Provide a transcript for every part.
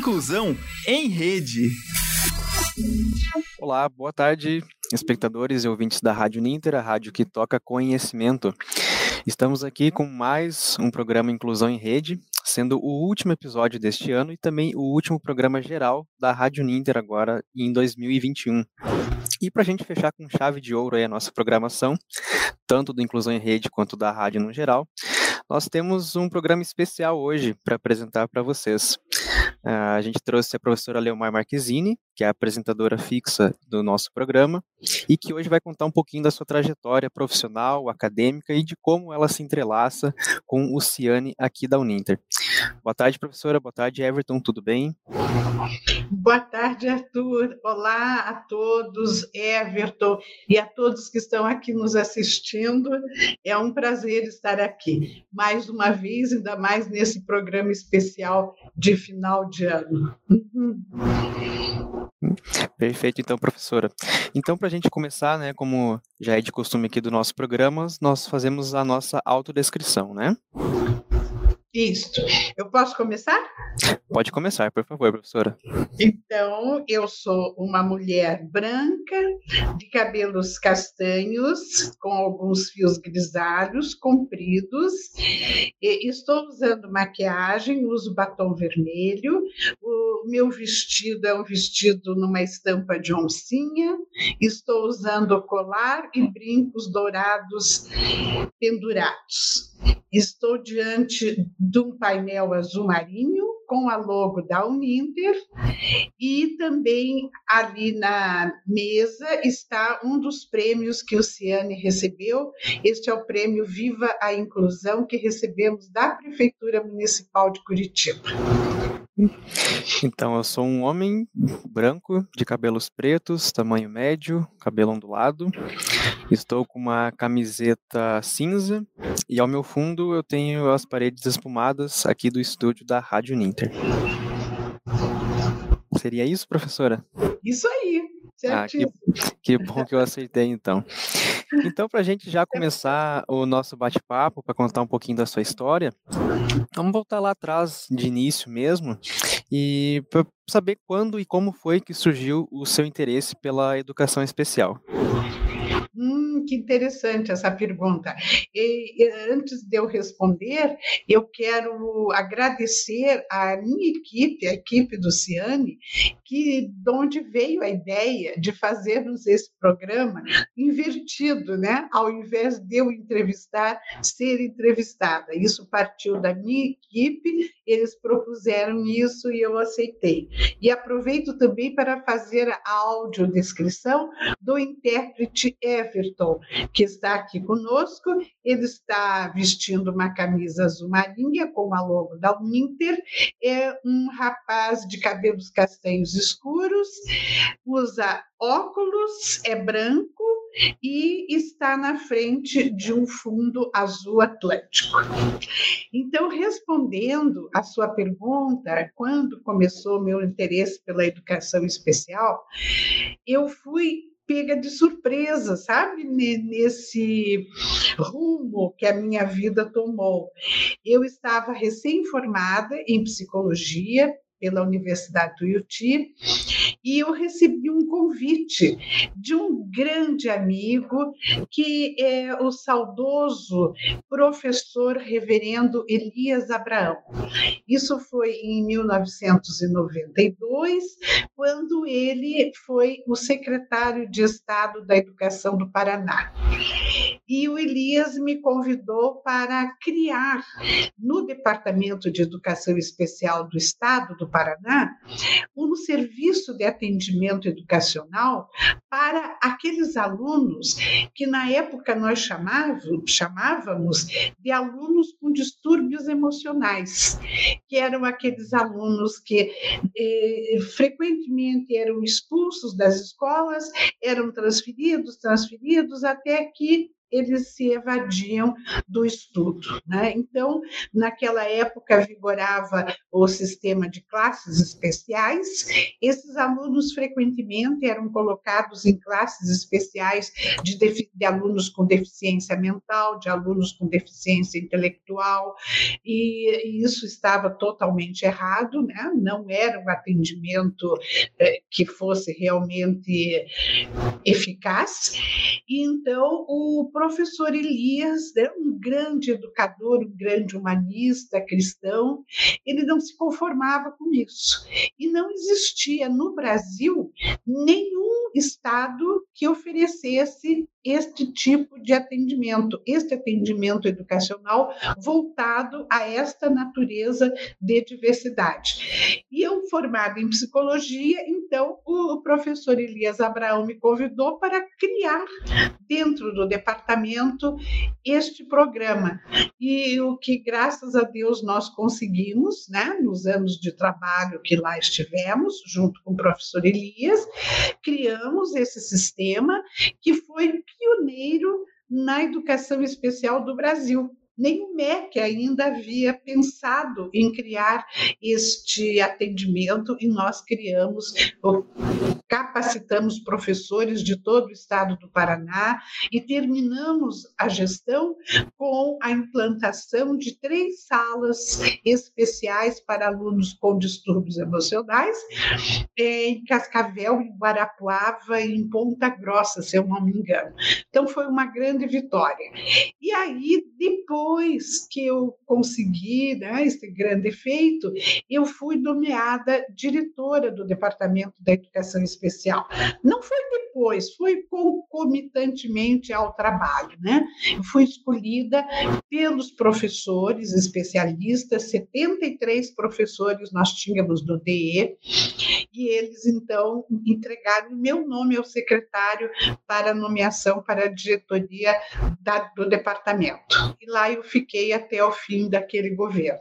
Inclusão em Rede. Olá, boa tarde, espectadores e ouvintes da Rádio Ninter, a rádio que toca conhecimento. Estamos aqui com mais um programa Inclusão em Rede, sendo o último episódio deste ano e também o último programa geral da Rádio Ninter agora em 2021. E para a gente fechar com chave de ouro a nossa programação, tanto do Inclusão em Rede quanto da rádio no geral, nós temos um programa especial hoje para apresentar para vocês. Uh, a gente trouxe a professora Leomar Marquezine, que é a apresentadora fixa do nosso programa, e que hoje vai contar um pouquinho da sua trajetória profissional, acadêmica e de como ela se entrelaça com o Ciane aqui da Uninter. Boa tarde, professora. Boa tarde, Everton. Tudo bem? Boa tarde, Arthur. Olá a todos, Everton, e a todos que estão aqui nos assistindo. É um prazer estar aqui mais uma vez, ainda mais nesse programa especial de final de ano. Uhum. Perfeito, então, professora. Então, para a gente começar, né, como já é de costume aqui do nosso programa, nós fazemos a nossa autodescrição, né? Isso. Eu posso começar? Pode começar, por favor, professora. Então, eu sou uma mulher branca, de cabelos castanhos, com alguns fios grisalhos, compridos. Estou usando maquiagem, uso batom vermelho. O meu vestido é um vestido numa estampa de oncinha. Estou usando colar e brincos dourados pendurados. Estou diante de um painel azul marinho com a logo da Uninter e também ali na mesa está um dos prêmios que o Ciane recebeu. Este é o prêmio Viva a Inclusão que recebemos da Prefeitura Municipal de Curitiba. Então, eu sou um homem branco, de cabelos pretos, tamanho médio, cabelo ondulado. Estou com uma camiseta cinza e ao meu fundo eu tenho as paredes espumadas aqui do estúdio da Rádio Ninter. Seria isso, professora? Isso aí. Ah, que, que bom que eu acertei, então. Então, para a gente já começar o nosso bate-papo, para contar um pouquinho da sua história, vamos voltar lá atrás, de início mesmo, e para saber quando e como foi que surgiu o seu interesse pela educação especial. Hum, que interessante essa pergunta. E, antes de eu responder, eu quero agradecer à minha equipe, a equipe do Ciane, que de onde veio a ideia de fazermos esse programa invertido, né? Ao invés de eu entrevistar, ser entrevistada. Isso partiu da minha equipe, eles propuseram isso e eu aceitei. E aproveito também para fazer a audiodescrição do intérprete Everton, que está aqui conosco. Ele está vestindo uma camisa azul marinha com a logo da Winter. É um rapaz de cabelos castanhos escuros, usa óculos, é branco e está na frente de um fundo azul atlântico. Então, respondendo à sua pergunta, quando começou meu interesse pela educação especial, eu fui pega de surpresa, sabe? Nesse rumo que a minha vida tomou. Eu estava recém-formada em psicologia pela Universidade do UT e eu recebi um convite de um grande amigo que é o saudoso professor reverendo Elias Abraão. Isso foi em 1992, quando ele foi o secretário de Estado da Educação do Paraná. E o Elias me convidou para criar no Departamento de Educação Especial do Estado do Paraná um serviço de atendimento educacional para aqueles alunos que na época nós chamávamos, chamávamos de alunos com distúrbios emocionais, que eram aqueles alunos que eh, frequentemente eram expulsos das escolas, eram transferidos, transferidos, até que eles se evadiam do estudo. Né? Então, naquela época, vigorava o sistema de classes especiais, esses alunos frequentemente eram colocados em classes especiais de, de alunos com deficiência mental, de alunos com deficiência intelectual, e, isso estava totalmente errado, né? não era um atendimento eh, que fosse realmente eficaz. E então o professor Elias, né, um grande educador, um grande humanista cristão, ele não se conformava com isso. E não existia no Brasil nenhum estado que oferecesse este tipo de atendimento, este atendimento educacional voltado a esta natureza de diversidade. E eu, formada em psicologia, então o professor Elias Abraão me convidou para criar dentro do departamento este programa. E o que, graças a Deus, nós conseguimos, né, nos anos de trabalho que lá estivemos, junto com o professor Elias, criamos esse sistema que foi pioneiro na educação especial do Brasil. Nem o MEC ainda havia pensado em criar este atendimento e nós criamos capacitamos professores de todo o estado do Paraná e terminamos a gestão com a implantação de três salas especiais para alunos com distúrbios emocionais em Cascavel, em Guarapuava e em Ponta Grossa, se eu não me engano. Então foi uma grande vitória. E aí, depois que eu consegui né, esse grande feito, eu fui nomeada diretora do Departamento da Educação Especial. Não foi depois, foi concomitantemente ao trabalho, né? Eu fui escolhida pelos professores especialistas, 73 professores nós tínhamos no DE, e eles então entregaram meu nome ao secretário para nomeação para a diretoria da, do departamento. E lá eu fiquei até o fim daquele governo.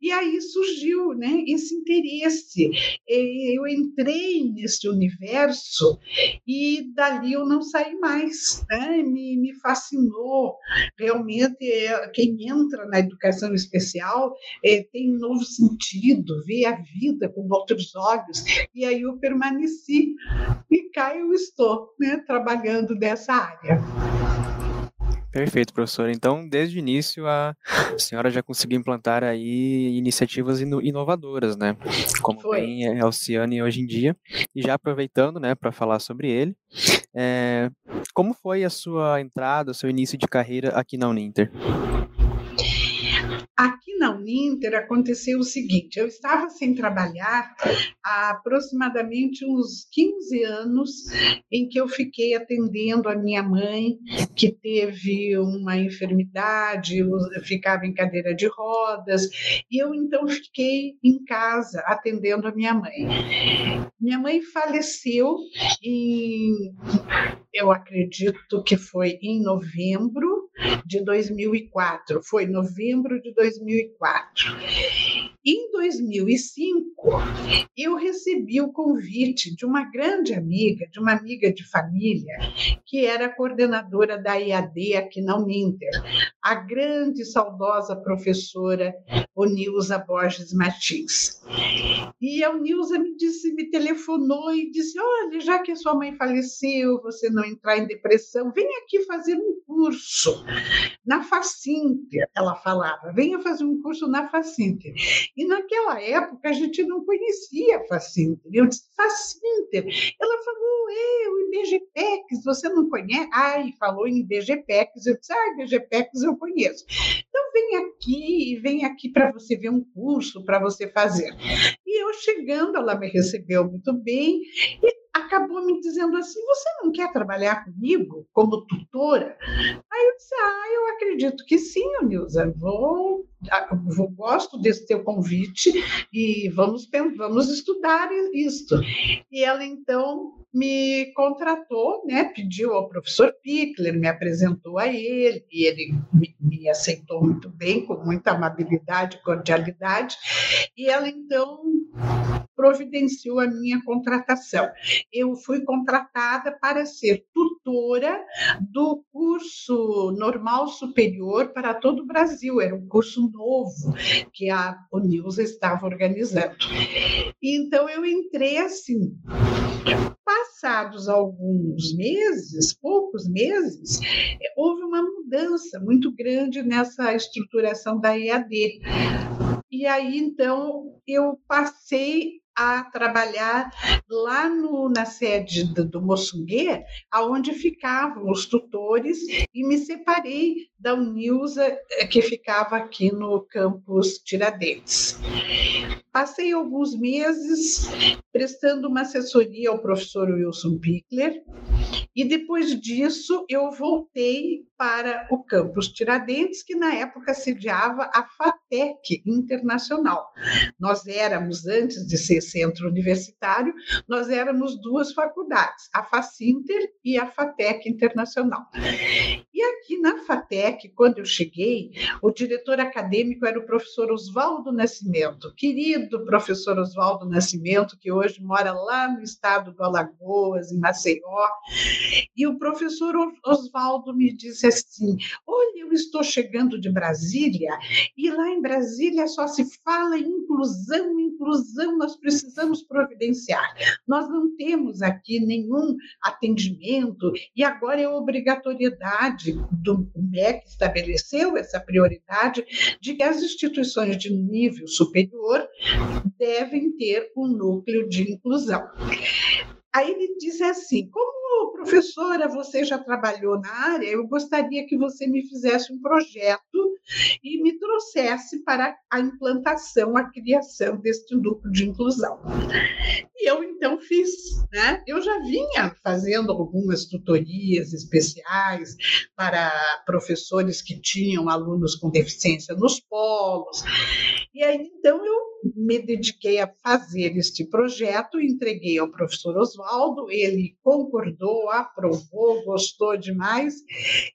E aí surgiu né, esse interesse. Eu entrei nesse universo e dali eu não saí mais. Né? Me, me fascinou. Realmente, é, quem entra na educação especial é, tem um novo sentido, vê a vida com outros olhos. E aí eu permaneci e cá eu estou, né, trabalhando nessa área. Perfeito, professor. Então, desde o início, a senhora já conseguiu implantar aí iniciativas inovadoras, né? Como Foi. tem é, Alciane hoje em dia. E já aproveitando, né, para falar sobre ele, é, como foi a sua entrada, o seu início de carreira aqui na Uninter? Aqui na Uninter aconteceu o seguinte: eu estava sem trabalhar há aproximadamente uns 15 anos, em que eu fiquei atendendo a minha mãe, que teve uma enfermidade, ficava em cadeira de rodas, e eu então fiquei em casa atendendo a minha mãe. Minha mãe faleceu em, eu acredito que foi em novembro de 2004, foi novembro de 2004. Em 2005, eu recebi o convite de uma grande amiga, de uma amiga de família, que era coordenadora da IAD aqui na Uninter, a grande saudosa professora Onilza Borges Martins. E a Onilza me disse, me telefonou e disse: Olha, já que a sua mãe faleceu, você não entrar em depressão, vem aqui fazer um curso na Facinter. Ela falava: venha fazer um curso na Facinter. E naquela época a gente não conhecia a Facinter. Eu disse, Facinter. Ela falou, é, o IBGPEX, você não conhece? Ai, falou em IBGPEX. Eu disse, ah, IBGPEX eu conheço. Então vem aqui, vem aqui para você ver um curso, para você fazer. E eu chegando, ela me recebeu muito bem e acabou me dizendo assim: Você não quer trabalhar comigo como tutora? Eu disse: Ah, eu acredito que sim, Nilza, vou, vou gosto desse teu convite e vamos, vamos estudar isto. E ela então me contratou, né, pediu ao professor Pickler, me apresentou a ele, e ele me, me aceitou muito bem, com muita amabilidade cordialidade, e ela então providenciou a minha contratação. Eu fui contratada para ser tutora do curso normal superior para todo o Brasil. Era um curso novo que a Unilza estava organizando. Então eu entrei assim. Passados alguns meses, poucos meses, houve uma mudança muito grande nessa estruturação da EAD. E aí, então, eu passei a trabalhar lá no, na sede do, do Moçungue, aonde ficavam os tutores, e me separei da Unilza, eh, que ficava aqui no campus Tiradentes. Passei alguns meses prestando uma assessoria ao professor Wilson Pickler, e depois disso eu voltei para o campus Tiradentes, que na época sediava a FATEC Internacional. Nós éramos, antes de ser centro universitário, nós éramos duas faculdades, a FACINTER e a FATEC Internacional. E aqui na FATEC, quando eu cheguei, o diretor acadêmico era o professor Oswaldo Nascimento, querido professor Oswaldo Nascimento, que hoje mora lá no estado do Alagoas, em Maceió. E o professor Oswaldo me disse assim: Olha, eu estou chegando de Brasília, e lá em Brasília só se fala em inclusão, inclusão, nós precisamos providenciar. Nós não temos aqui nenhum atendimento, e agora é obrigatoriedade do MEC estabeleceu essa prioridade de que as instituições de nível superior devem ter um núcleo de inclusão. Aí ele diz assim: como professora, você já trabalhou na área, eu gostaria que você me fizesse um projeto e me trouxesse para a implantação, a criação deste núcleo de inclusão. E eu então fiz, né? Eu já vinha fazendo algumas tutorias especiais para professores que tinham alunos com deficiência nos polos. E aí então eu me dediquei a fazer este projeto, entreguei ao professor Oswaldo, ele concordou, aprovou, gostou demais,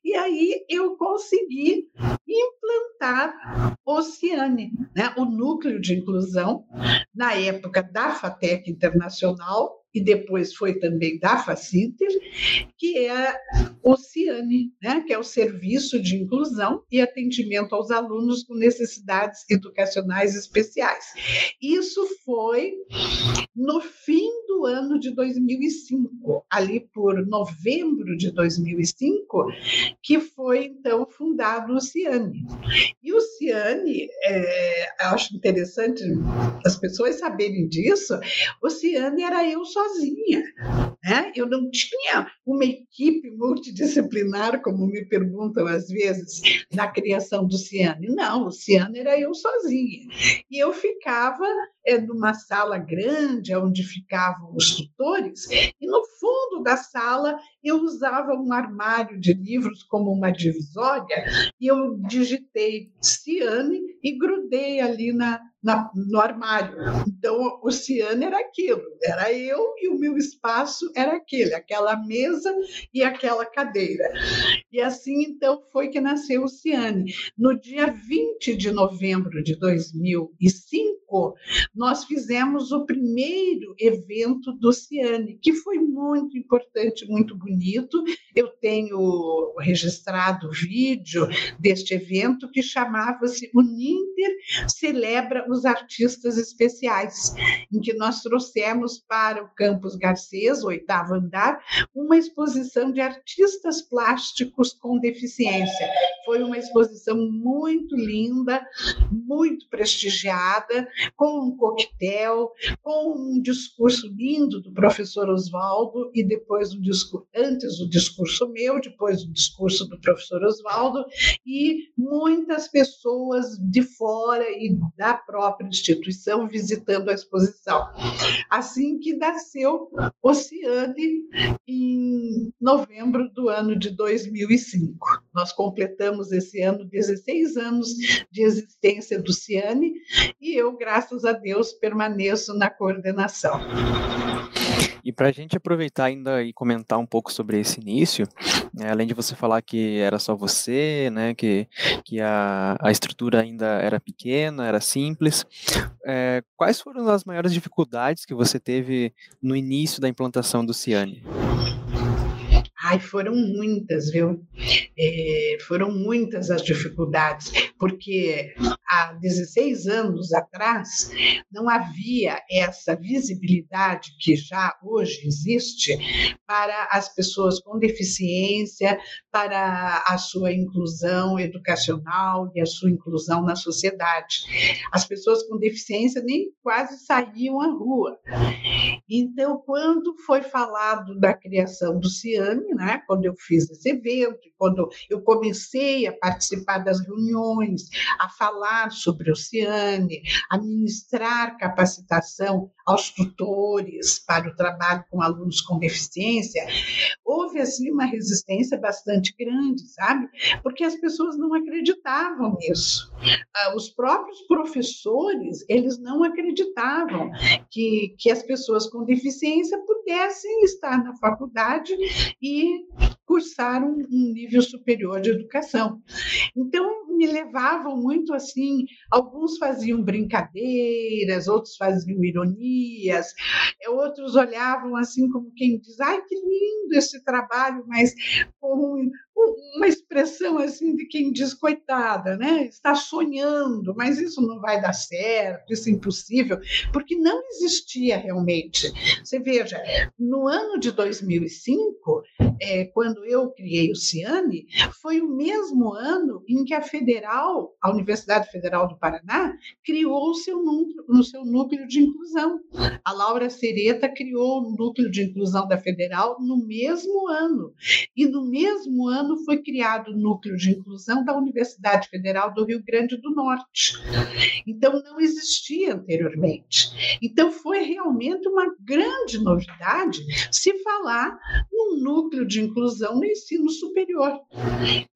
e aí eu consegui implantar o Ciane, né, o núcleo de inclusão, na época da FATEC Internacional, e depois foi também da Facinter, que é o CIANE, né, que é o Serviço de Inclusão e Atendimento aos Alunos com Necessidades Educacionais Especiais. Isso foi no fim do ano de 2005, ali por novembro de 2005, que foi então fundado o CIANE. E o CIANE, é, acho interessante as pessoas saberem disso, o CIANE era eu só sozinha. Né? Eu não tinha uma equipe multidisciplinar, como me perguntam às vezes, na criação do Ciane. Não, o Ciane era eu sozinha. E eu ficava é, numa sala grande, onde ficavam os tutores, e no fundo da sala eu usava um armário de livros como uma divisória, e eu digitei Ciane e grudei ali na, na, no armário. Então, o Ciane era aquilo, era eu e o meu espaço era aquele, aquela mesa e aquela cadeira. E assim, então, foi que nasceu o Ciane. No dia 20 de novembro de 2005, nós fizemos o primeiro evento do Ciane, que foi muito importante, muito bonito. Eu tenho registrado vídeo deste evento que chamava-se O Ninter Celebra os Artistas Especiais, em que nós trouxemos para o Campus Garcês, oitavo andar, uma exposição de artistas plásticos com deficiência. Foi uma exposição muito linda, muito prestigiada, com um coquetel, com um discurso lindo do professor Oswaldo e depois o discurso, antes o discurso meu, depois o discurso do professor Oswaldo e muitas pessoas de fora e da própria instituição visitando a exposição. Assim que nasceu Oceane em novembro do ano de 2005. Nós completamos esse ano 16 anos de existência do Ciane e eu graças a Deus, permaneço na coordenação. E para a gente aproveitar ainda e comentar um pouco sobre esse início, né, além de você falar que era só você, né, que, que a, a estrutura ainda era pequena, era simples, é, quais foram as maiores dificuldades que você teve no início da implantação do Ciane? Ai, foram muitas, viu? É, foram muitas as dificuldades, porque há 16 anos atrás não havia essa visibilidade que já hoje existe para as pessoas com deficiência, para a sua inclusão educacional e a sua inclusão na sociedade. As pessoas com deficiência nem quase saíam à rua. Então, quando foi falado da criação do CIAME, né, quando eu fiz esse evento, quando eu comecei a participar das reuniões, a falar sobre o CIANE, a ministrar capacitação aos tutores para o trabalho com alunos com deficiência, houve assim uma resistência bastante grande, sabe? Porque as pessoas não acreditavam nisso. Ah, os próprios professores, eles não acreditavam que, que as pessoas com deficiência pudessem estar na faculdade e cursar um, um nível superior de educação. Então, me levavam muito assim, alguns faziam brincadeiras, outros faziam ironias, outros olhavam assim como quem diz, ai, que lindo esse trabalho, mas com uma expressão assim de quem diz coitada, né? Está sonhando, mas isso não vai dar certo, isso é impossível, porque não existia realmente. Você veja, no ano de 2005, é, quando eu criei o Ciane, foi o mesmo ano em que a Federal, a Universidade Federal do Paraná, criou o seu núcleo, seu núcleo de inclusão. A Laura Sereta criou o núcleo de inclusão da Federal no mesmo ano. E no mesmo ano ano foi criado o Núcleo de Inclusão da Universidade Federal do Rio Grande do Norte. Então, não existia anteriormente. Então, foi realmente uma grande novidade se falar num núcleo de inclusão no ensino superior.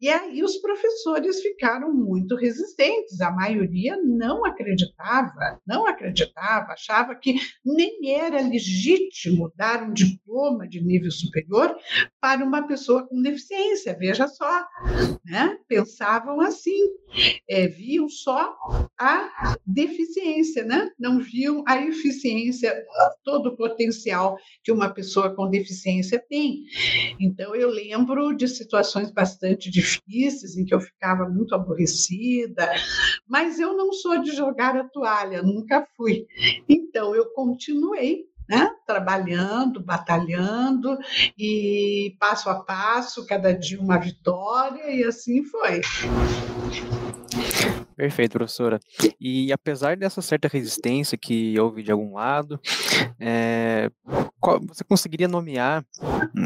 E aí os professores ficaram muito resistentes, a maioria não acreditava, não acreditava, achava que nem era legítimo dar um diploma de nível superior para uma pessoa com deficiência veja só, né? pensavam assim, é, viam só a deficiência, né? não viam a eficiência, todo o potencial que uma pessoa com deficiência tem. Então, eu lembro de situações bastante difíceis em que eu ficava muito aborrecida, mas eu não sou de jogar a toalha, nunca fui. Então, eu continuei né? trabalhando, batalhando e passo a passo, cada dia uma vitória e assim foi. Perfeito, professora. E apesar dessa certa resistência que houve de algum lado, é, qual, você conseguiria nomear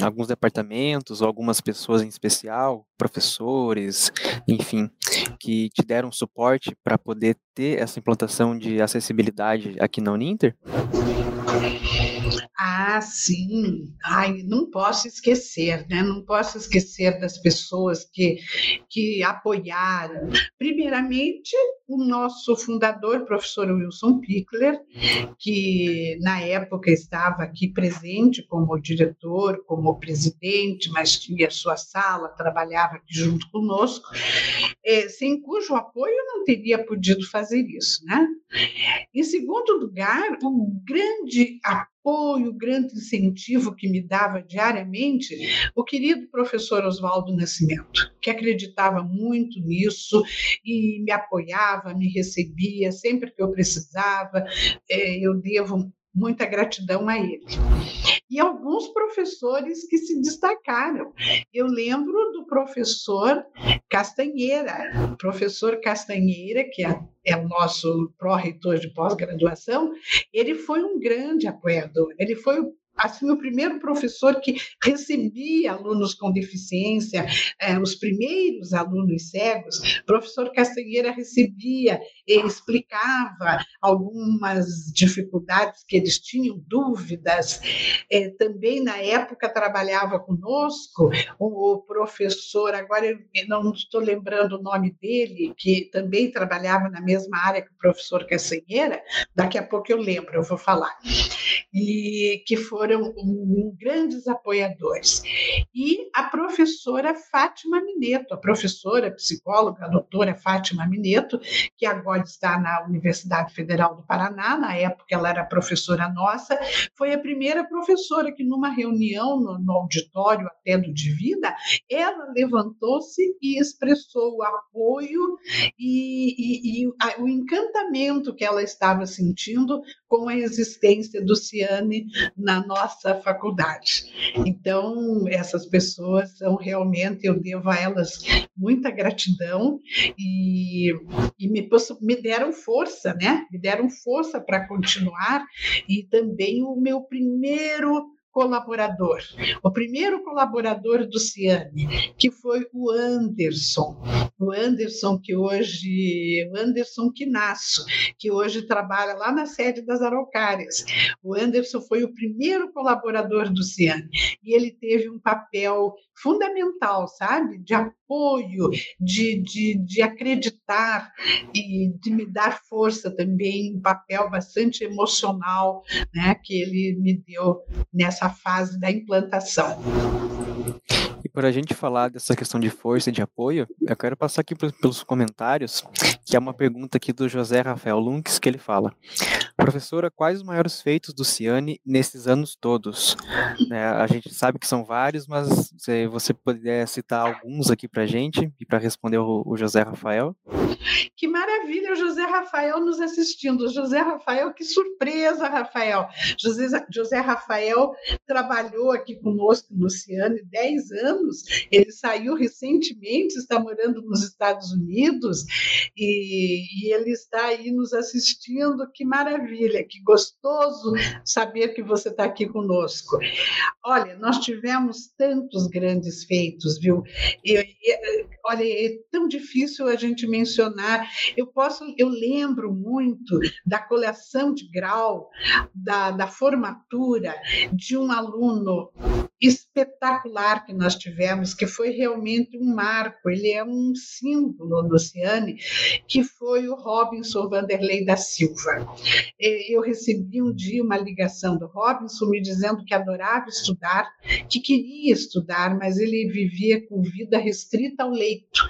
alguns departamentos ou algumas pessoas em especial, professores, enfim, que te deram suporte para poder ter essa implantação de acessibilidade aqui na Uninter? Ah, sim. Ai, não posso esquecer, né? Não posso esquecer das pessoas que, que apoiaram. Primeiramente, o nosso fundador, professor Wilson Pickler, que na época estava aqui presente como diretor, como presidente, mas tinha sua sala, trabalhava aqui junto conosco, é, sem cujo apoio eu não teria podido fazer isso, né? Em segundo lugar, o grande apoio, o grande incentivo que me dava diariamente o querido professor Oswaldo Nascimento, que acreditava muito nisso e me apoiava, me recebia sempre que eu precisava. É, eu devo muita gratidão a ele. E alguns professores que se destacaram. Eu lembro do professor Castanheira, professor Castanheira, que é, é o nosso pró-reitor de pós-graduação, ele foi um grande apoiador, ele foi o assim o primeiro professor que recebia alunos com deficiência, eh, os primeiros alunos cegos, o professor Castanheira recebia e explicava algumas dificuldades que eles tinham, dúvidas. Eh, também na época trabalhava conosco o, professor, agora eu não estou lembrando o nome dele, que também trabalhava na mesma área que o professor Castanheira, daqui a pouco eu lembro, eu vou falar, e que foram grandes apoiadores. E a professora Fátima Mineto, a professora psicóloga, a doutora Fátima Mineto, que agora está na Universidade Federal do Paraná, na época ela era professora nossa, foi a primeira professora que numa reunião no, no auditório até do Divina, ela levantou-se e expressou o apoio e, e, e a, o encantamento que ela estava sentindo com a existência do Ciane na nossa faculdade. Então, essas pessoas são realmente, eu devo a elas muita gratidão e, e me, me deram força, né? Me deram força para continuar e também o meu primeiro colaborador. O primeiro colaborador do Ciane, que foi o Anderson. O Anderson que hoje, o Anderson Quinasso, que hoje trabalha lá na sede das Araucárias. O Anderson foi o primeiro colaborador do Ciane e ele teve um papel fundamental, sabe? De apoio, de, de, de acreditar e de me dar força também, um papel bastante emocional né, que ele me deu nessa fase da implantação. Para a gente falar dessa questão de força e de apoio, eu quero passar aqui pelos comentários, que é uma pergunta aqui do José Rafael Lunks, que ele fala: Professora, quais os maiores feitos do Ciane nesses anos todos? É, a gente sabe que são vários, mas se você puder citar alguns aqui para a gente e para responder o, o, José Rafael. Que maravilha, o José Rafael nos assistindo. José Rafael, que surpresa, Rafael. José, José Rafael trabalhou aqui conosco no Ciane 10 anos. Ele saiu recentemente, está morando nos Estados Unidos e, e ele está aí nos assistindo. Que maravilha maravilha, que gostoso saber que você está aqui conosco. Olha, nós tivemos tantos grandes feitos, viu? E, e, olha, é tão difícil a gente mencionar. Eu posso, eu lembro muito da coleção de grau, da, da formatura de um aluno espetacular que nós tivemos, que foi realmente um marco, ele é um símbolo, Luciane, que foi o Robinson Vanderlei da Silva. Eu recebi um dia uma ligação do Robinson me dizendo que adorava estudar, que queria estudar, mas ele vivia com vida restrita ao leito,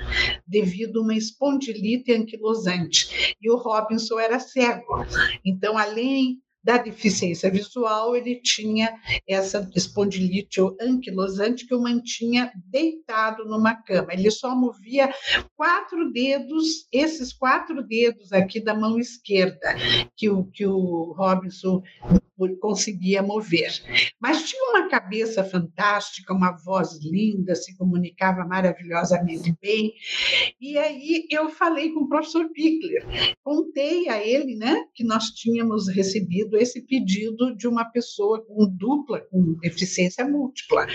devido a uma espondilite anquilosante. E o Robinson era cego. Então, além da deficiência visual, ele tinha essa espondilite anquilosante que o mantinha deitado numa cama. Ele só movia quatro dedos, esses quatro dedos aqui da mão esquerda, que o, que o Robinson conseguia mover. Mas tinha uma cabeça fantástica, uma voz linda, se comunicava maravilhosamente bem. E aí eu falei com o professor Pickler, contei a ele né, que nós tínhamos recebido esse pedido de uma pessoa com dupla, com deficiência múltipla,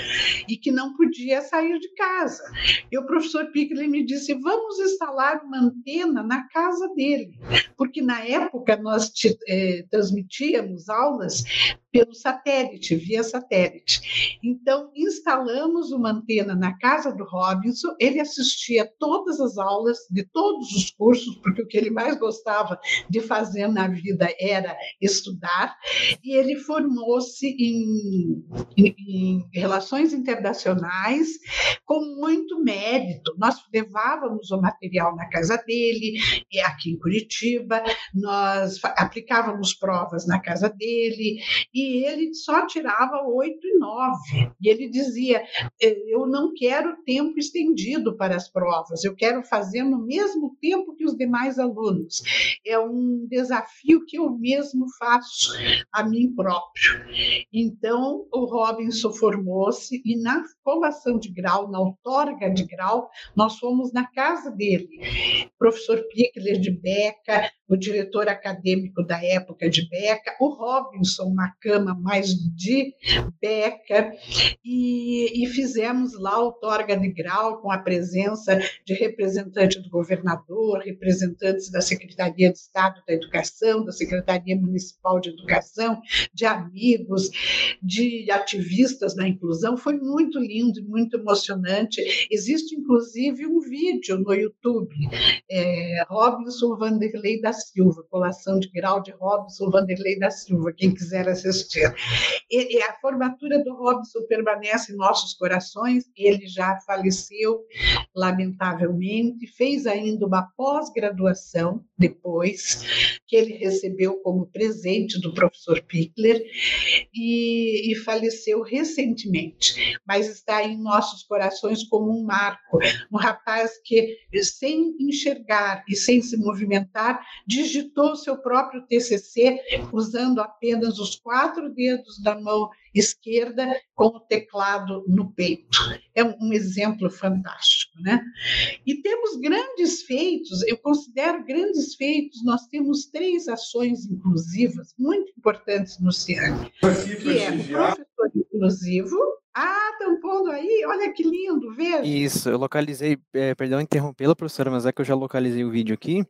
e que não podia sair de casa. E o professor Pickler me disse: vamos instalar uma antena na casa dele, porque na época nós eh, transmitíamos aulas because pelo satélite, via satélite. Então, instalamos uma antena na casa do Robinson, ele assistia todas as aulas de todos os cursos, porque o que ele mais gostava de fazer na vida era estudar, e ele formou-se em, em, em relações internacionais com muito mérito. Nós levávamos o material na casa dele, aqui em Curitiba, nós aplicávamos provas na casa dele, e ele só tirava oito e nove. E ele dizia: é, Eu não quero tempo estendido para as provas, eu quero fazer no mesmo tempo que os demais alunos. É um desafio que eu mesmo faço a mim próprio. Então, o Robinson formou-se e na colação de grau, na outorga de grau, nós fomos na casa dele. Professor Pickler de Beca, o diretor acadêmico da época de Beca, o Robinson, uma cama mais de Beca, e, e fizemos lá o Torga de Grau com a presença de representante do governador, representantes da Secretaria de Estado da Educação, da Secretaria Municipal de Educação, de amigos, de ativistas da inclusão. Foi muito lindo e muito emocionante. Existe, inclusive, um vídeo no YouTube, é, Robinson Vanderlei da Silva, colação de grau de Robinson Vanderlei da Silva, quem quiser assistir. E, e a formatura do Robinson permanece em nossos corações, ele já faleceu, lamentavelmente, fez ainda uma pós-graduação depois, que ele recebeu como presente do professor Pickler, e, e faleceu recentemente, mas está em nossos corações como um marco, um rapaz que, sem enxergar e sem se movimentar, digitou seu próprio TCC usando apenas os quatro dedos da mão esquerda com o teclado no peito. É um, exemplo fantástico, né? E temos grandes feitos, eu considero grandes feitos, nós temos três ações inclusivas muito importantes no CIAN, que é o professor inclusivo, ah, estão pondo aí, olha que lindo, veja. Isso, eu localizei, é, perdão interrompê-la, professora, mas é que eu já localizei o vídeo aqui.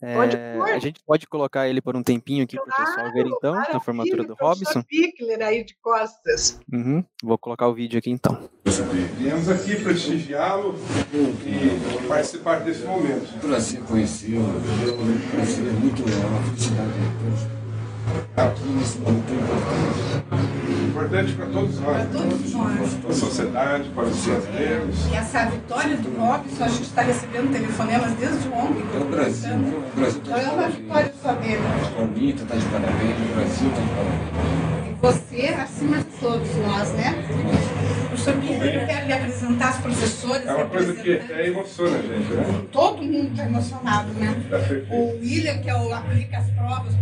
É, pode pôr. A gente pode colocar ele por um tempinho aqui claro, para o pessoal ver então, na formatura do Robson. Pickler aí de costas. Uhum, vou colocar o vídeo aqui então. Viemos aqui prestigiá-lo e participar desse momento. Prazer conhecê-lo, prazer muito, é uma felicidade aqui nesse momento importante. Importante para todos nós. Para todos nós. Para a sociedade, para os brasileiros. E essa vitória do Robson, a gente está recebendo telefonemas desde ontem. É o Brasil. O Brasil está de parabéns. É uma vitória só dele. A está de parabéns, o Brasil está de parabéns. E você, acima de todos nós, né? Professor Pinheiro, eu quero lhe apresentar as professoras. É uma coisa que é emociona a gente, né? Todo mundo está emocionado, né? O William, que é o aplica as provas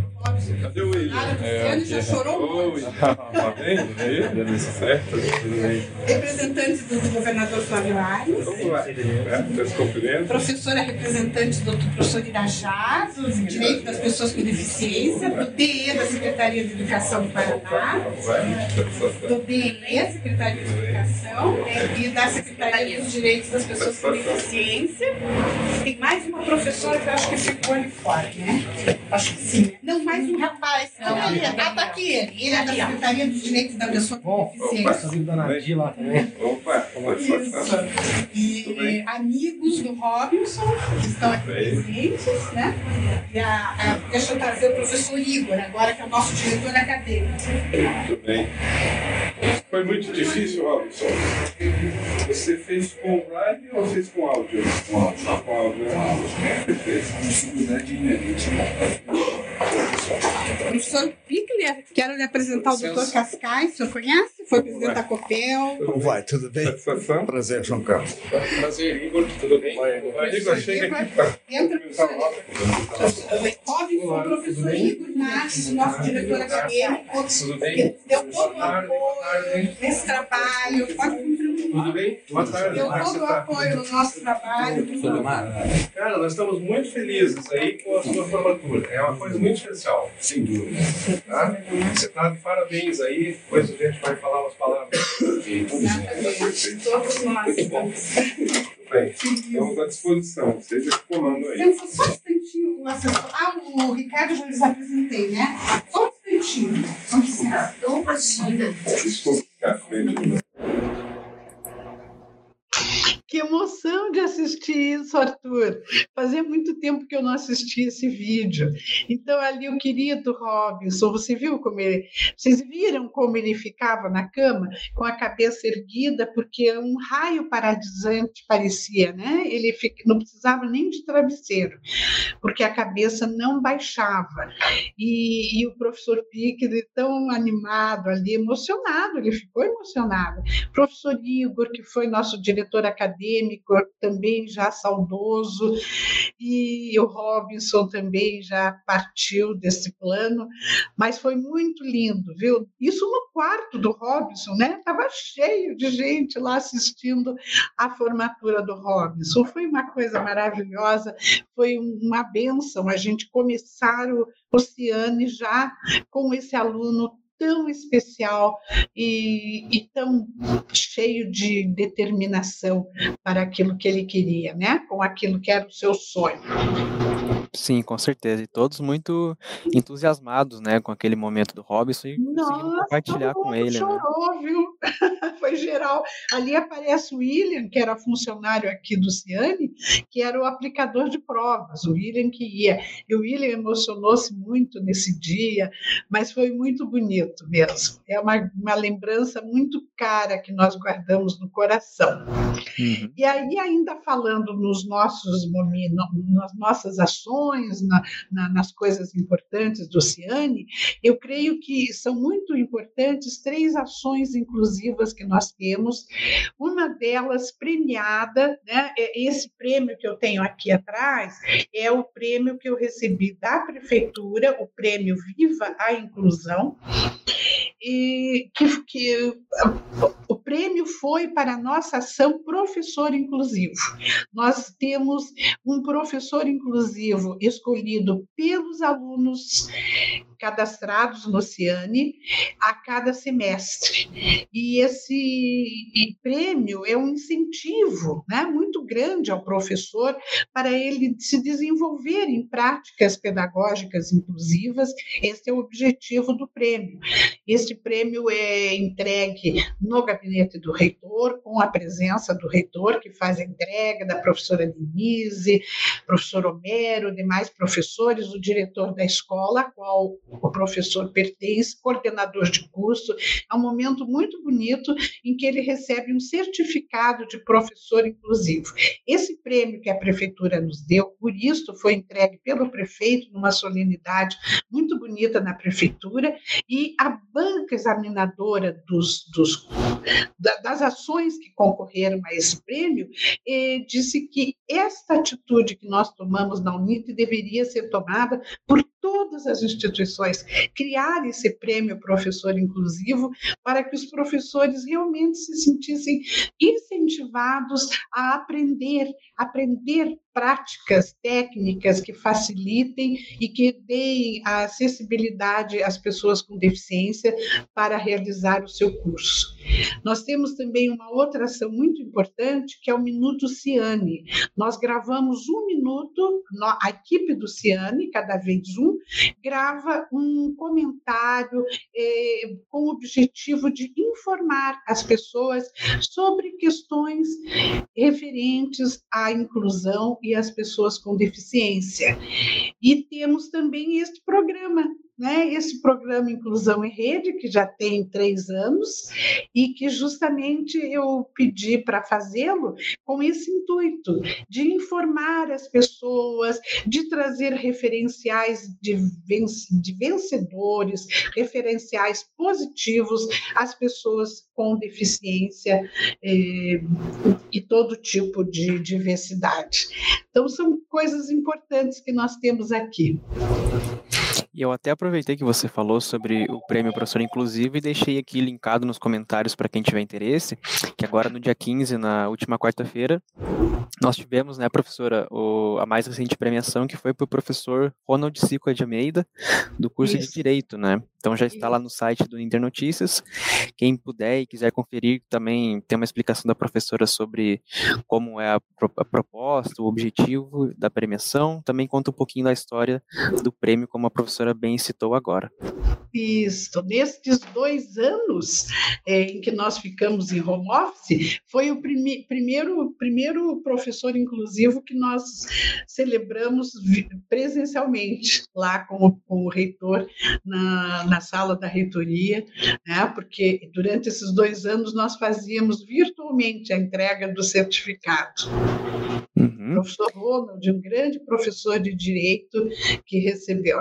Cadê o William? Ah, é, Luciano já chorou muito. Tá bem? Aí, certo? Representante do governador Flávio Aires. Vamos lá. É, Professora representante do professor Irajá, do Direito das Pessoas com Deficiência, do DE da Secretaria de Educação do Paraná, do DE, Secretaria de Educação, e da Secretaria dos Direitos das Pessoas com Deficiência. Tem mais uma professora que eu acho que ficou ali fora, né? Acho que sim. Não, mais um rapaz. Não, não ele, ah, tá aqui ele. Ele é da Secretaria dos Direitos da Pessoa com Deficiência. Opa, da Nadir lá também. Opa, Isso. E amigos do Robinson, que estão aqui presentes, né? E a, a, deixa eu trazer o professor Igor, agora que é o nosso diretor acadêmico. Muito bem. Foi muito difícil, Robinson. Você fez com live ou fez com áudio? Com áudio. Com áudio, né? Perfeito. Dificuldade inerente. Professor Pickler, quero lhe apresentar o doutor Cascais, o senhor conhece? Foi presidente da COPEL. Como vai? Tudo bem? Satisfação? Prazer, João Carlos. Prazer, Igor. Tudo bem? Igor, chega aqui Entra, professor. Robinson, o professor Igor Nath, nosso diretor acadêmico, que deu todo o apoio nesse trabalho. Pode cumprir Tudo bem? Boa tarde. Deu todo o apoio no nosso trabalho. Cara, nós estamos muito felizes aí com a sua formatura. É uma coisa muito especial. Sem dúvida. Tá? Você está de parabéns aí. Depois a gente vai falar umas palavras. Exatamente. Todos nós estamos. Bem, estamos à disposição. Seja comando aí. Pensa só um instantinho. Ah, o Ricardo já lhes apresentei, né? Só um instantinho. Só um instantinho. Desculpa, Ricardo. Que emoção de assistir isso, Arthur. Fazia muito tempo que eu não assistia esse vídeo. Então, ali o querido Robinson, você viu como ele. Vocês viram como ele ficava na cama, com a cabeça erguida, porque um raio paradisante parecia, né? Ele não precisava nem de travesseiro, porque a cabeça não baixava. E, e o professor Pique, tão animado ali, emocionado, ele ficou emocionado. O professor Igor, que foi nosso diretor acadêmico, também já saudoso, e o Robinson também já partiu desse plano, mas foi muito lindo, viu? Isso no quarto do Robinson, né? Estava cheio de gente lá assistindo a formatura do Robinson. Foi uma coisa maravilhosa, foi uma benção a gente começar o Oceane já com esse aluno tão especial e, e, tão cheio de determinação para aquilo que ele queria, né? Com aquilo que era o seu sonho. Sim, com certeza. E todos muito entusiasmados, né, com aquele momento do Robson e Nossa, compartilhar com ele. Né? Chorou, né? viu? Foi geral. Ali aparece o William, que era funcionário aqui do Ciane, que era o aplicador de provas, o William que ia. E o William emocionou-se muito nesse dia, mas foi muito bonito mesmo. É uma, uma lembrança muito cara que nós guardamos no coração. Uhum. E aí, ainda falando nos nossos momentos, nas nossas ações, na, na, nas coisas importantes do Ciane, eu creio que são muito importantes três ações inclusivas que nós temos. Uma delas premiada, né, é esse prêmio que eu tenho aqui atrás, é o prêmio que eu recebi da Prefeitura, o prêmio Viva a Inclusão, e que, que o prêmio foi para a nossa ação Professor Inclusivo. Nós temos um professor inclusivo escolhido pelos alunos cadastrados no Ciane a cada semestre. E esse prêmio é um incentivo né, muito grande ao professor para ele se desenvolver em práticas pedagógicas inclusivas. Esse é o objetivo do prêmio. Este prêmio é entregue no gabinete do reitor, com a presença do reitor, que faz a entrega da professora Denise, professor Homero, demais professores, o diretor da escola, a qual o professor pertence, coordenador de curso. É um momento muito bonito em que ele recebe um certificado de professor inclusivo. Esse prêmio que a prefeitura nos deu, por isso foi entregue pelo prefeito numa solenidade muito bonita na prefeitura e a banca examinadora dos, dos das ações que concorreram a esse prêmio eh, disse que esta atitude que nós tomamos na UNIT deveria ser tomada por todas as instituições, criar esse prêmio professor inclusivo para que os professores realmente se sentissem incentivados a aprender, aprender práticas técnicas que facilitem e que deem a acessibilidade às pessoas com deficiência para realizar o seu curso. Nós temos também uma outra ação muito importante, que é o Minuto Ciane. Nós gravamos um minuto, a equipe do Ciane, cada vez um, grava um comentário eh, com o objetivo de informar as pessoas sobre questões referentes à inclusão e às pessoas com deficiência. E temos também este programa né, esse programa Inclusão em Rede, que já tem três anos, e que justamente eu pedi para fazê-lo com esse intuito de informar as pessoas, de trazer referenciais de, de vencedores, referenciais positivos às pessoas com deficiência eh, e todo tipo de diversidade. Então, são coisas importantes que nós temos aqui. E eu até aproveitei que você falou sobre o prêmio Professor Inclusivo e deixei aqui linkado nos comentários para quem tiver interesse, que agora no dia 15, na última quarta-feira, nós tivemos, né, professora, o, a mais recente premiação que foi para o professor Ronald Sico de Almeida, do curso Isso. de Direito, né? Então já está lá no site do Internotícias. Quem puder e quiser conferir, também tem uma explicação da professora sobre como é a, a proposta, o objetivo da premiação. Também conta um pouquinho da história do prêmio, como a professora bem citou agora. Isso. Nestes dois anos é, em que nós ficamos em home office, foi o prime primeiro, primeiro professor inclusivo que nós celebramos presencialmente lá com, com o reitor na na sala da reitoria, né, porque durante esses dois anos nós fazíamos virtualmente a entrega do certificado. Uhum. O professor Ronald, um grande professor de direito que recebeu.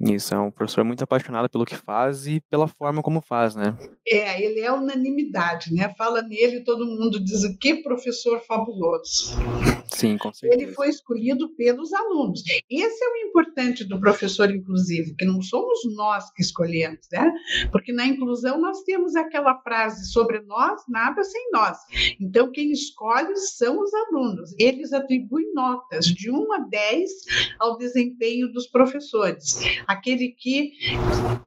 Isso, é um professor muito apaixonado pelo que faz e pela forma como faz, né? É, ele é unanimidade, né? Fala nele, todo mundo diz que professor fabuloso. Sim, com certeza. Ele foi escolhido pelos alunos. Esse é o importante do professor inclusivo, que não somos nós que escolhemos, né? Porque na inclusão nós temos aquela frase sobre nós, nada sem nós. Então, quem escolhe são os alunos. Eles atribuem notas de 1 a 10 ao desempenho dos professores. Aquele que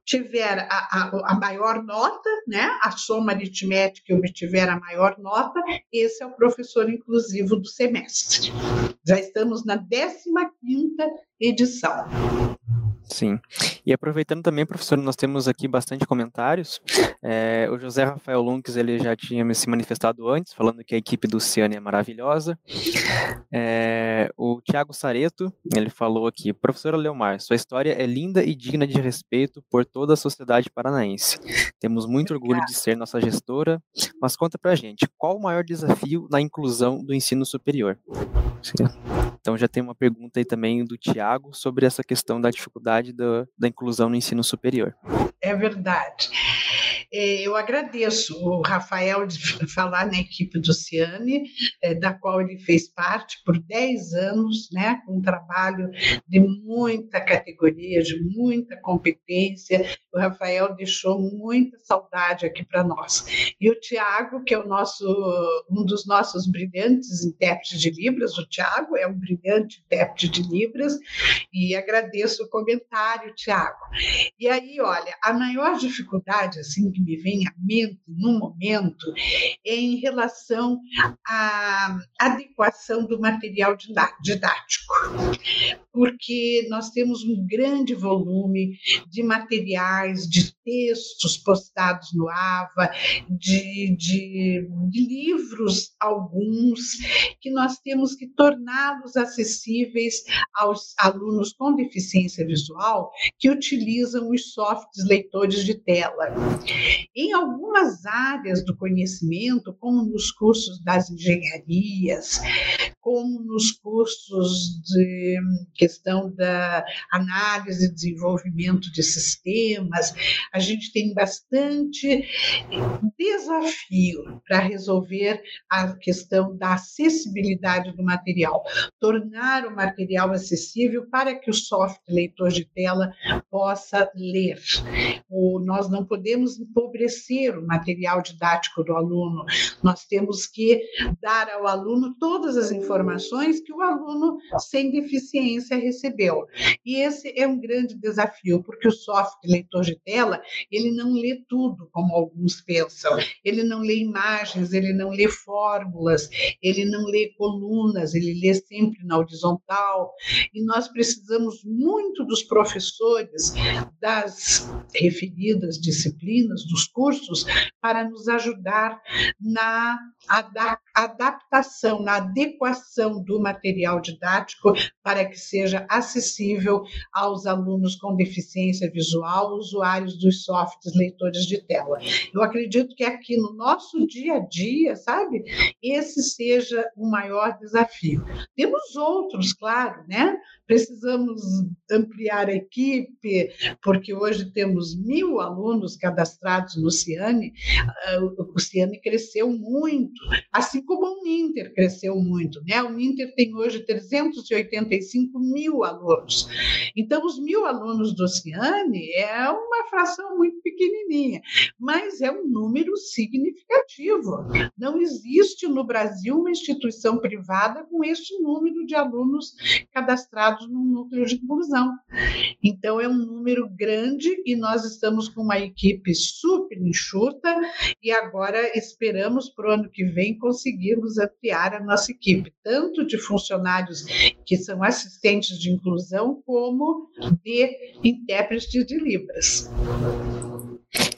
tiver a, a, a maior nota, né? A soma aritmética que obtiver a maior nota, esse é o professor inclusivo do semestre. Já estamos na 15ª edição. Sim. E aproveitando também, professor, nós temos aqui bastante comentários. É, o José Rafael Lunques, ele já tinha se manifestado antes, falando que a equipe do Ciane é maravilhosa. É, o Tiago Sareto, ele falou aqui, professora Leomar, sua história é linda e digna de respeito por toda a sociedade paranaense. Temos muito orgulho de ser nossa gestora, mas conta pra gente, qual o maior desafio na inclusão do ensino superior? Sim. Então já tem uma pergunta aí também do Tiago sobre essa questão da dificuldade da, da inclusão no ensino superior. É verdade. É, eu agradeço o Rafael de falar na equipe do Ciane, é, da qual ele fez parte por 10 anos, né, com um trabalho de muita categoria, de muita competência. O Rafael deixou muita saudade aqui para nós. E o Tiago, que é o nosso, um dos nossos brilhantes intérpretes de Libras, o Tiago é um brilhante intérprete de Libras, e agradeço o comentário, Tiago. E aí, olha, a maior dificuldade, assim, que me vem à mente no momento é em relação à adequação do material didático, porque nós temos um grande volume de materiais, de textos postados no AVA, de, de, de livros, alguns, que nós temos que torná-los acessíveis aos alunos com deficiência visual que utilizam os softwares leitores de tela. Em algumas áreas do conhecimento, como nos cursos das engenharias, como nos cursos de questão da análise e desenvolvimento de sistemas, a gente tem bastante desafio para resolver a questão da acessibilidade do material, tornar o material acessível para que o software leitor de tela possa ler. O, nós não podemos empobrecer o material didático do aluno, nós temos que dar ao aluno todas as informações informações que o aluno sem deficiência recebeu. E esse é um grande desafio, porque o software leitor de tela, ele não lê tudo, como alguns pensam. Ele não lê imagens, ele não lê fórmulas, ele não lê colunas, ele lê sempre na horizontal. E nós precisamos muito dos professores das referidas disciplinas, dos cursos, para nos ajudar na adaptação, na adequação do material didático para que seja acessível aos alunos com deficiência visual, usuários dos softwares leitores de tela. Eu acredito que aqui no nosso dia a dia, sabe, esse seja o maior desafio. Temos outros, claro, né? Precisamos ampliar a equipe, porque hoje temos mil alunos cadastrados no Ciane. Ah, o Ciane cresceu muito assim como o Uninter cresceu muito. Né? O Uninter tem hoje 385 mil alunos. Então, os mil alunos do Ciane é uma fração muito pequenininha, mas é um número significativo. Não existe no Brasil uma instituição privada com este número de alunos cadastrados no núcleo de inclusão. Então, é um número grande e nós estamos com uma equipe super enxuta e agora esperamos para o ano que vem conseguirmos ampliar a nossa equipe, tanto de funcionários que são assistentes de inclusão, como de intérpretes de Libras.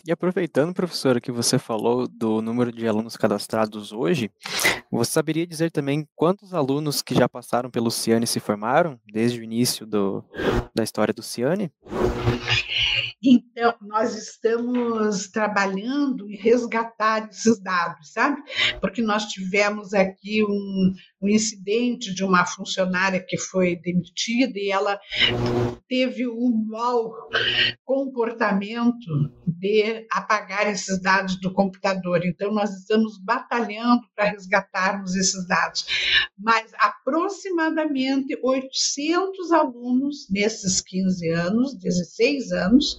E aproveitando, professora, que você falou do número de alunos cadastrados hoje, você saberia dizer também quantos alunos que já passaram pelo Ciane se formaram desde o início do, da história do Ciane? Então, Então, nós estamos trabalhando em resgatar esses dados, sabe? Porque nós tivemos aqui um, um incidente de uma funcionária que foi demitida e ela teve um mau comportamento de apagar esses dados do computador. Então, nós estamos batalhando para resgatarmos esses dados. Mas aproximadamente 800 alunos nesses 15 anos, 16 anos,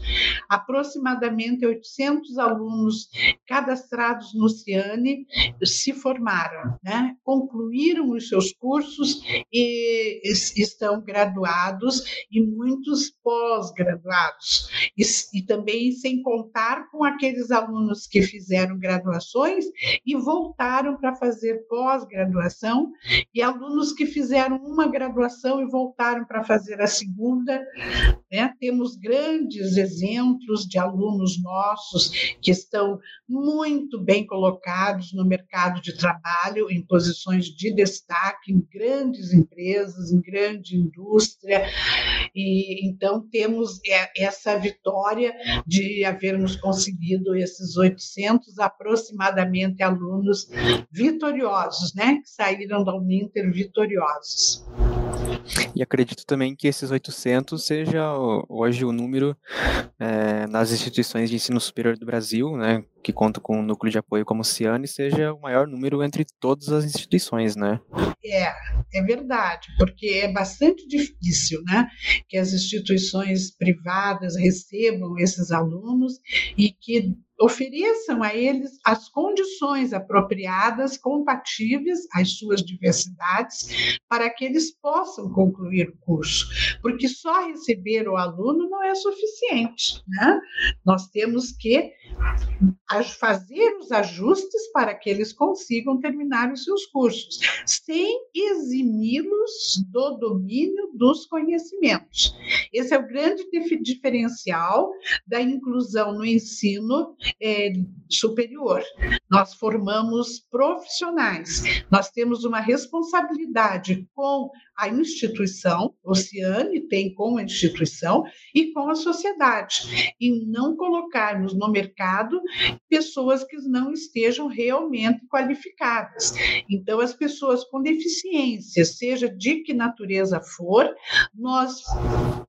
aproximadamente 800 alunos cadastrados no Ciane se formaram, né? concluíram os seus cursos e estão graduados e muitos pós-graduados. E, e também sem contar com aqueles alunos que fizeram graduações e voltaram para fazer pós-graduação e alunos que fizeram uma graduação e voltaram para fazer a segunda. Né? Temos grandes exemplos de alunos nossos que estão muito bem colocados no mercado de trabalho, em posições de destaque, em grandes empresas, em grande indústria. E então temos essa vitória de havermos conseguido esses 800 aproximadamente alunos vitoriosos, né, que saíram da Uninter vitoriosos. E acredito também que esses 800 seja hoje o número é, nas instituições de ensino superior do Brasil, né, que contam com um núcleo de apoio como o Ciane, seja o maior número entre todas as instituições, né? É, é verdade, porque é bastante difícil, né, que as instituições privadas recebam esses alunos e que ofereçam a eles as condições apropriadas, compatíveis às suas diversidades, para que eles possam concluir o curso. Porque só receber o aluno não é suficiente. Né? Nós temos que fazer os ajustes para que eles consigam terminar os seus cursos, sem eximi-los do domínio dos conhecimentos. Esse é o grande diferencial da inclusão no ensino é, superior. Nós formamos profissionais, nós temos uma responsabilidade com a instituição, Oceane tem com a instituição e com a sociedade, e não colocarmos no mercado pessoas que não estejam realmente qualificadas. Então, as pessoas com deficiência, seja de que natureza for, nós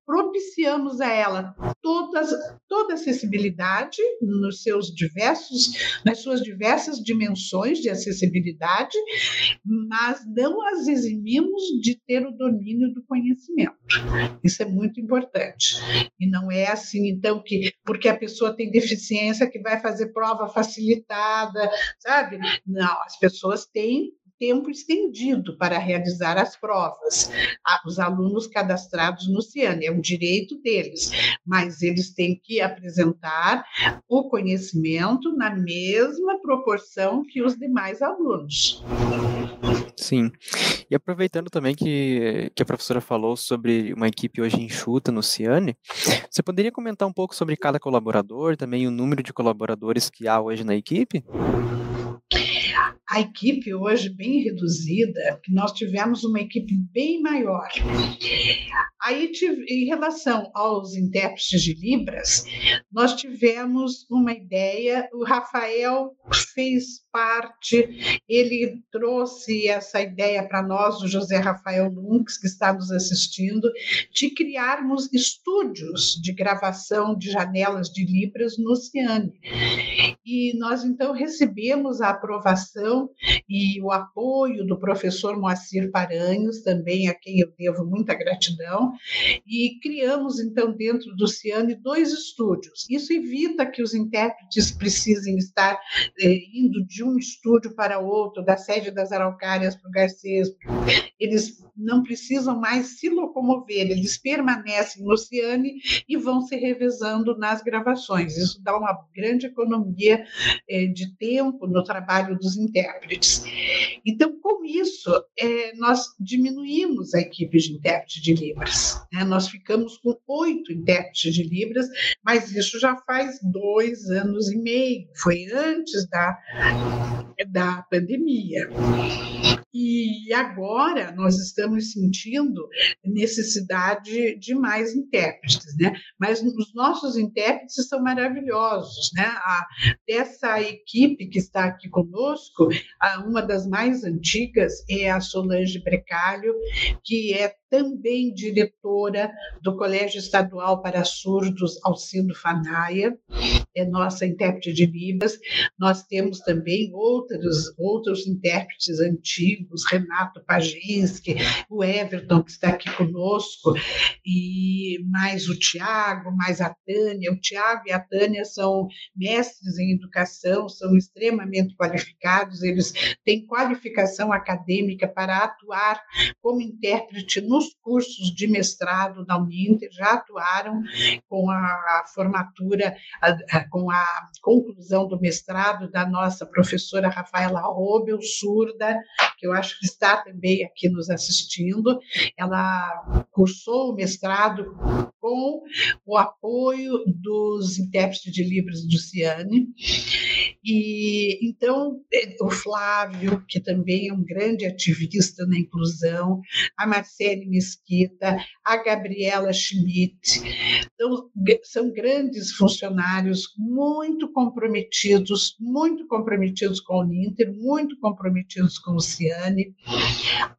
propiciamos a ela todas, toda acessibilidade nos seus diversos, nas suas diversas dimensões de acessibilidade, mas não as eximimos de ter o domínio do conhecimento. Isso é muito importante. E não é assim, então, que porque a pessoa tem deficiência que vai fazer prova facilitada, sabe? Não, as pessoas têm tempo estendido para realizar as provas. Os alunos cadastrados no CIANE, é um direito deles, mas eles têm que apresentar o conhecimento na mesma proporção que os demais alunos. Sim. E aproveitando também que, que a professora falou sobre uma equipe hoje enxuta no Ciane, você poderia comentar um pouco sobre cada colaborador, também o número de colaboradores que há hoje na equipe? A equipe hoje bem reduzida, nós tivemos uma equipe bem maior. Aí, em relação aos intérpretes de Libras, nós tivemos uma ideia, o Rafael fez parte, ele trouxe essa ideia para nós, o José Rafael Lunks, que está nos assistindo, de criarmos estúdios de gravação de janelas de Libras no Oceane. E nós, então, recebemos a aprovação e o apoio do professor Moacir Paranhos, também a quem eu devo muita gratidão, e criamos, então, dentro do Ciane, dois estúdios. Isso evita que os intérpretes precisem estar eh, indo de um estúdio para outro, da sede das Araucárias para o Garcês. Eles não precisam mais se locomover, eles permanecem no Ciane e vão se revezando nas gravações. Isso dá uma grande economia eh, de tempo no trabalho dos intérpretes. Então, com isso, eh, nós diminuímos a equipe de intérprete de Libras. Né? Nós ficamos com oito intérpretes de Libras, mas isso já faz dois anos e meio, foi antes da da pandemia. E agora nós estamos sentindo necessidade de mais intérpretes, né? Mas os nossos intérpretes são maravilhosos, né? A, dessa equipe que está aqui conosco, a, uma das mais antigas é a Solange Brecalho, que é também diretora do Colégio Estadual para Surdos Alcindo Fanaia, é nossa intérprete de Libras. Nós temos também outros, outros intérpretes antigos, Renato Paginski, o Everton, que está aqui conosco, e mais o Tiago, mais a Tânia. O Tiago e a Tânia são mestres em educação, são extremamente qualificados, eles têm qualificação acadêmica para atuar como intérprete nos cursos de mestrado da Uninter, já atuaram com a formatura, com a conclusão do mestrado da nossa professora Rafaela Robel, surda, que eu acho que está também aqui nos assistindo. Ela cursou o mestrado com o apoio dos intérpretes de Libras do Ciane. E então o Flávio, que também é um grande ativista na inclusão, a Marcele Mesquita, a Gabriela Schmidt, então, são grandes funcionários muito comprometidos, muito comprometidos com o Ninter, muito comprometidos com o Ciane,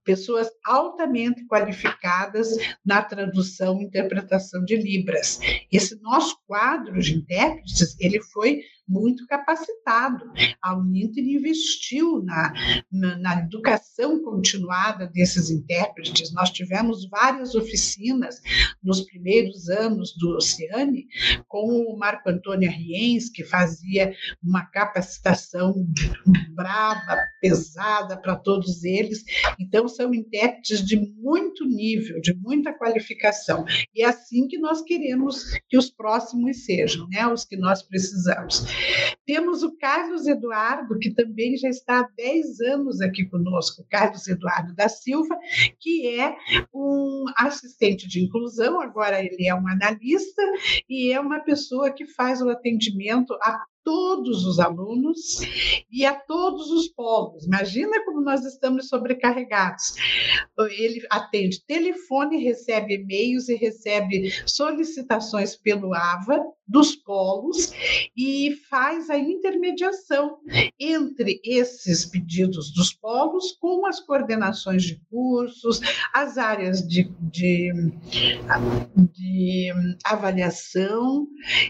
pessoas altamente qualificadas na tradução e interpretação de Libras. Esse nosso quadro de intérpretes, ele foi muito capacitado. A Uninter investiu na, na, na, educação continuada desses intérpretes. Nós tivemos várias oficinas nos primeiros anos do Oceane com o Marco Antônio Riens, que fazia uma capacitação brava, pesada para todos eles. Então, são intérpretes de muito nível, de muita qualificação. E é assim que nós queremos que os próximos sejam, né? os que nós precisamos. Temos o Carlos Eduardo, que também já está há 10 anos aqui conosco, Carlos Eduardo da Silva, que é um assistente de inclusão, agora ele é um analista e é uma pessoa que faz o atendimento a todos os alunos e a todos os polos. Imagina como nós estamos sobrecarregados. Ele atende telefone, recebe e-mails e recebe solicitações pelo AVA dos polos e faz a intermediação entre esses pedidos dos polos com as coordenações de cursos, as áreas de, de, de avaliação,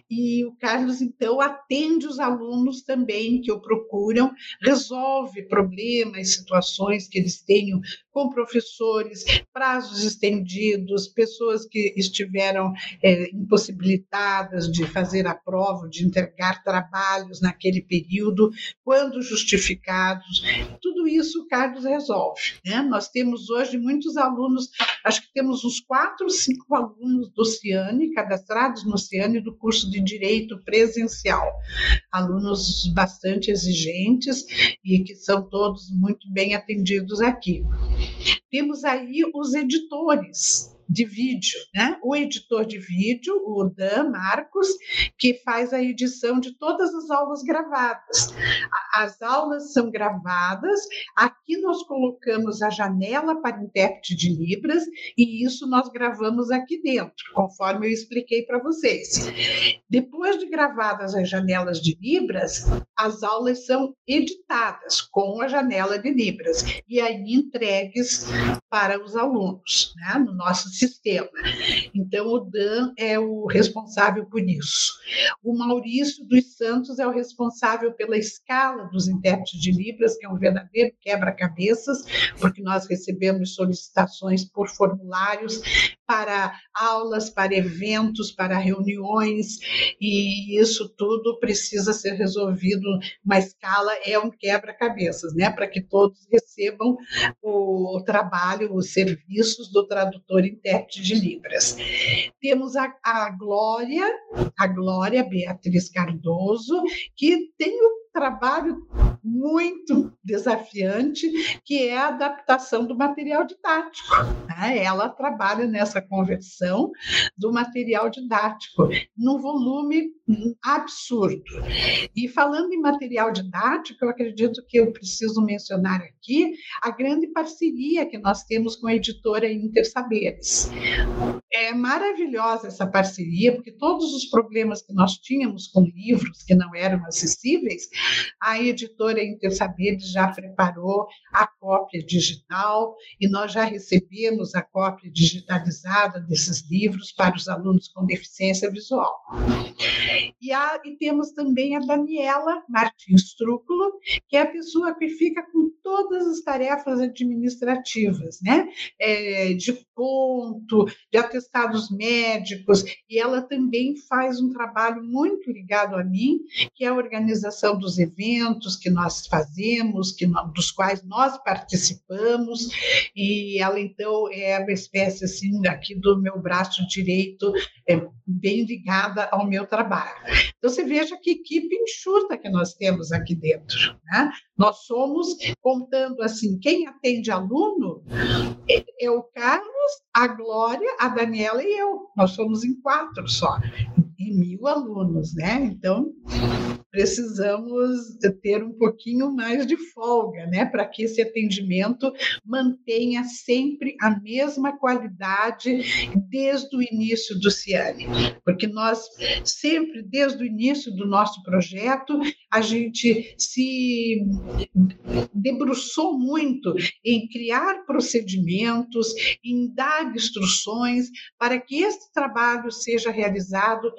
e o Carlos, então, atende os alunos também que o procuram, resolve problemas, situações que eles tenham com professores, prazos estendidos, pessoas que estiveram é, impossibilitadas de fazer a prova, de entregar trabalhos naquele período, quando justificados. Tudo isso o Carlos resolve. Né? Nós temos hoje muitos alunos, acho que temos uns quatro, cinco alunos do Ciane, cadastrados no Ciane do curso de Direito Presencial. Alunos bastante exigentes e que são todos muito bem atendidos aqui. Temos aí os editores, de vídeo, né? O editor de vídeo, o Dan Marcos, que faz a edição de todas as aulas gravadas. As aulas são gravadas, aqui nós colocamos a janela para intérprete de Libras e isso nós gravamos aqui dentro, conforme eu expliquei para vocês. Depois de gravadas as janelas de Libras, as aulas são editadas com a janela de Libras e aí entregues para os alunos, né? no nosso sistema. Então, o Dan é o responsável por isso. O Maurício dos Santos é o responsável pela escala dos intérpretes de Libras, que é um verdadeiro quebra-cabeças, porque nós recebemos solicitações por formulários para aulas, para eventos, para reuniões, e isso tudo precisa ser resolvido. Uma escala é um quebra-cabeças, né? Para que todos recebam o trabalho, os serviços do tradutor intérprete de Libras. Temos a, a Glória, a Glória Beatriz Cardoso, que tem o trabalho muito desafiante, que é a adaptação do material didático. Né? Ela trabalha nessa conversão do material didático num volume absurdo. E falando em material didático, eu acredito que eu preciso mencionar aqui a grande parceria que nós temos com a editora Intersaberes. É maravilhosa essa parceria, porque todos os problemas que nós tínhamos com livros que não eram acessíveis, a editora Intersaberes já preparou a cópia digital e nós já recebemos a cópia digitalizada desses livros para os alunos com deficiência visual. E, a, e temos também a Daniela Martins Trúculo, que é a pessoa que fica com todas as tarefas administrativas, né? É, de ponto, de atestados médicos, e ela também faz um trabalho muito ligado a mim, que é a organização dos eventos que nós fazemos, que nós, dos quais nós participamos, e ela então é uma espécie assim aqui do meu braço direito, é, bem ligada ao meu trabalho. Então você veja que equipe enxuta que nós temos aqui dentro, né? Nós somos contando assim, quem atende aluno é, é o Carlos, a Glória, a Daniela e eu. Nós somos em quatro só, e mil alunos, né? Então precisamos ter um pouquinho mais de folga, né, para que esse atendimento mantenha sempre a mesma qualidade desde o início do Ciane, porque nós sempre, desde o início do nosso projeto, a gente se debruçou muito em criar procedimentos, em dar instruções para que esse trabalho seja realizado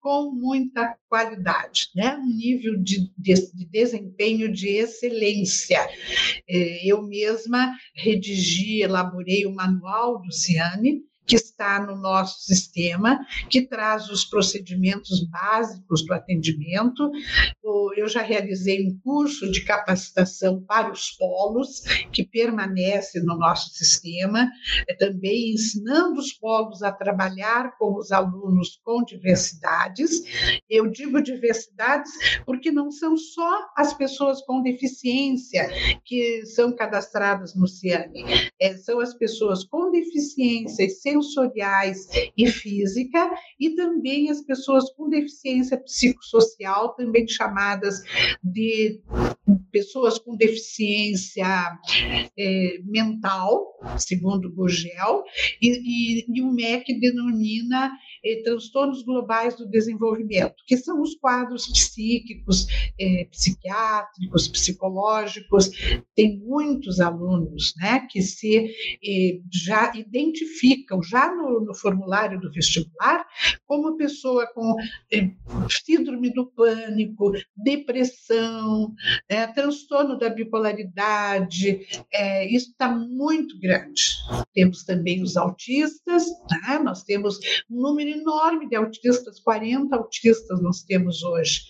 com muita qualidade, né? Nível de, de, de desempenho de excelência. É, eu mesma redigi, elaborei o manual do Ciane, que está no nosso sistema, que traz os procedimentos básicos do atendimento. Eu já realizei um curso de capacitação para os polos, que permanece no nosso sistema, é também ensinando os polos a trabalhar com os alunos com diversidades. Eu digo diversidades porque não são só as pessoas com deficiência que são cadastradas no CIANE, é, são as pessoas com deficiência e sem sensoriais e física, e também as pessoas com deficiência psicossocial, também chamadas de pessoas com deficiência é, mental, segundo Gugel, e, e, e o MEC denomina é, transtornos globais do desenvolvimento, que são os quadros psíquicos, é, psiquiátricos, psicológicos. Tem muitos alunos né, que se é, já identificam, já no, no, formulário do vestibular, como pessoa com é, síndrome do pânico, depressão, é, transtorno da bipolaridade, é, isso está muito grande. Temos também os autistas, né? nós temos um número enorme de autistas, 40 autistas nós temos hoje,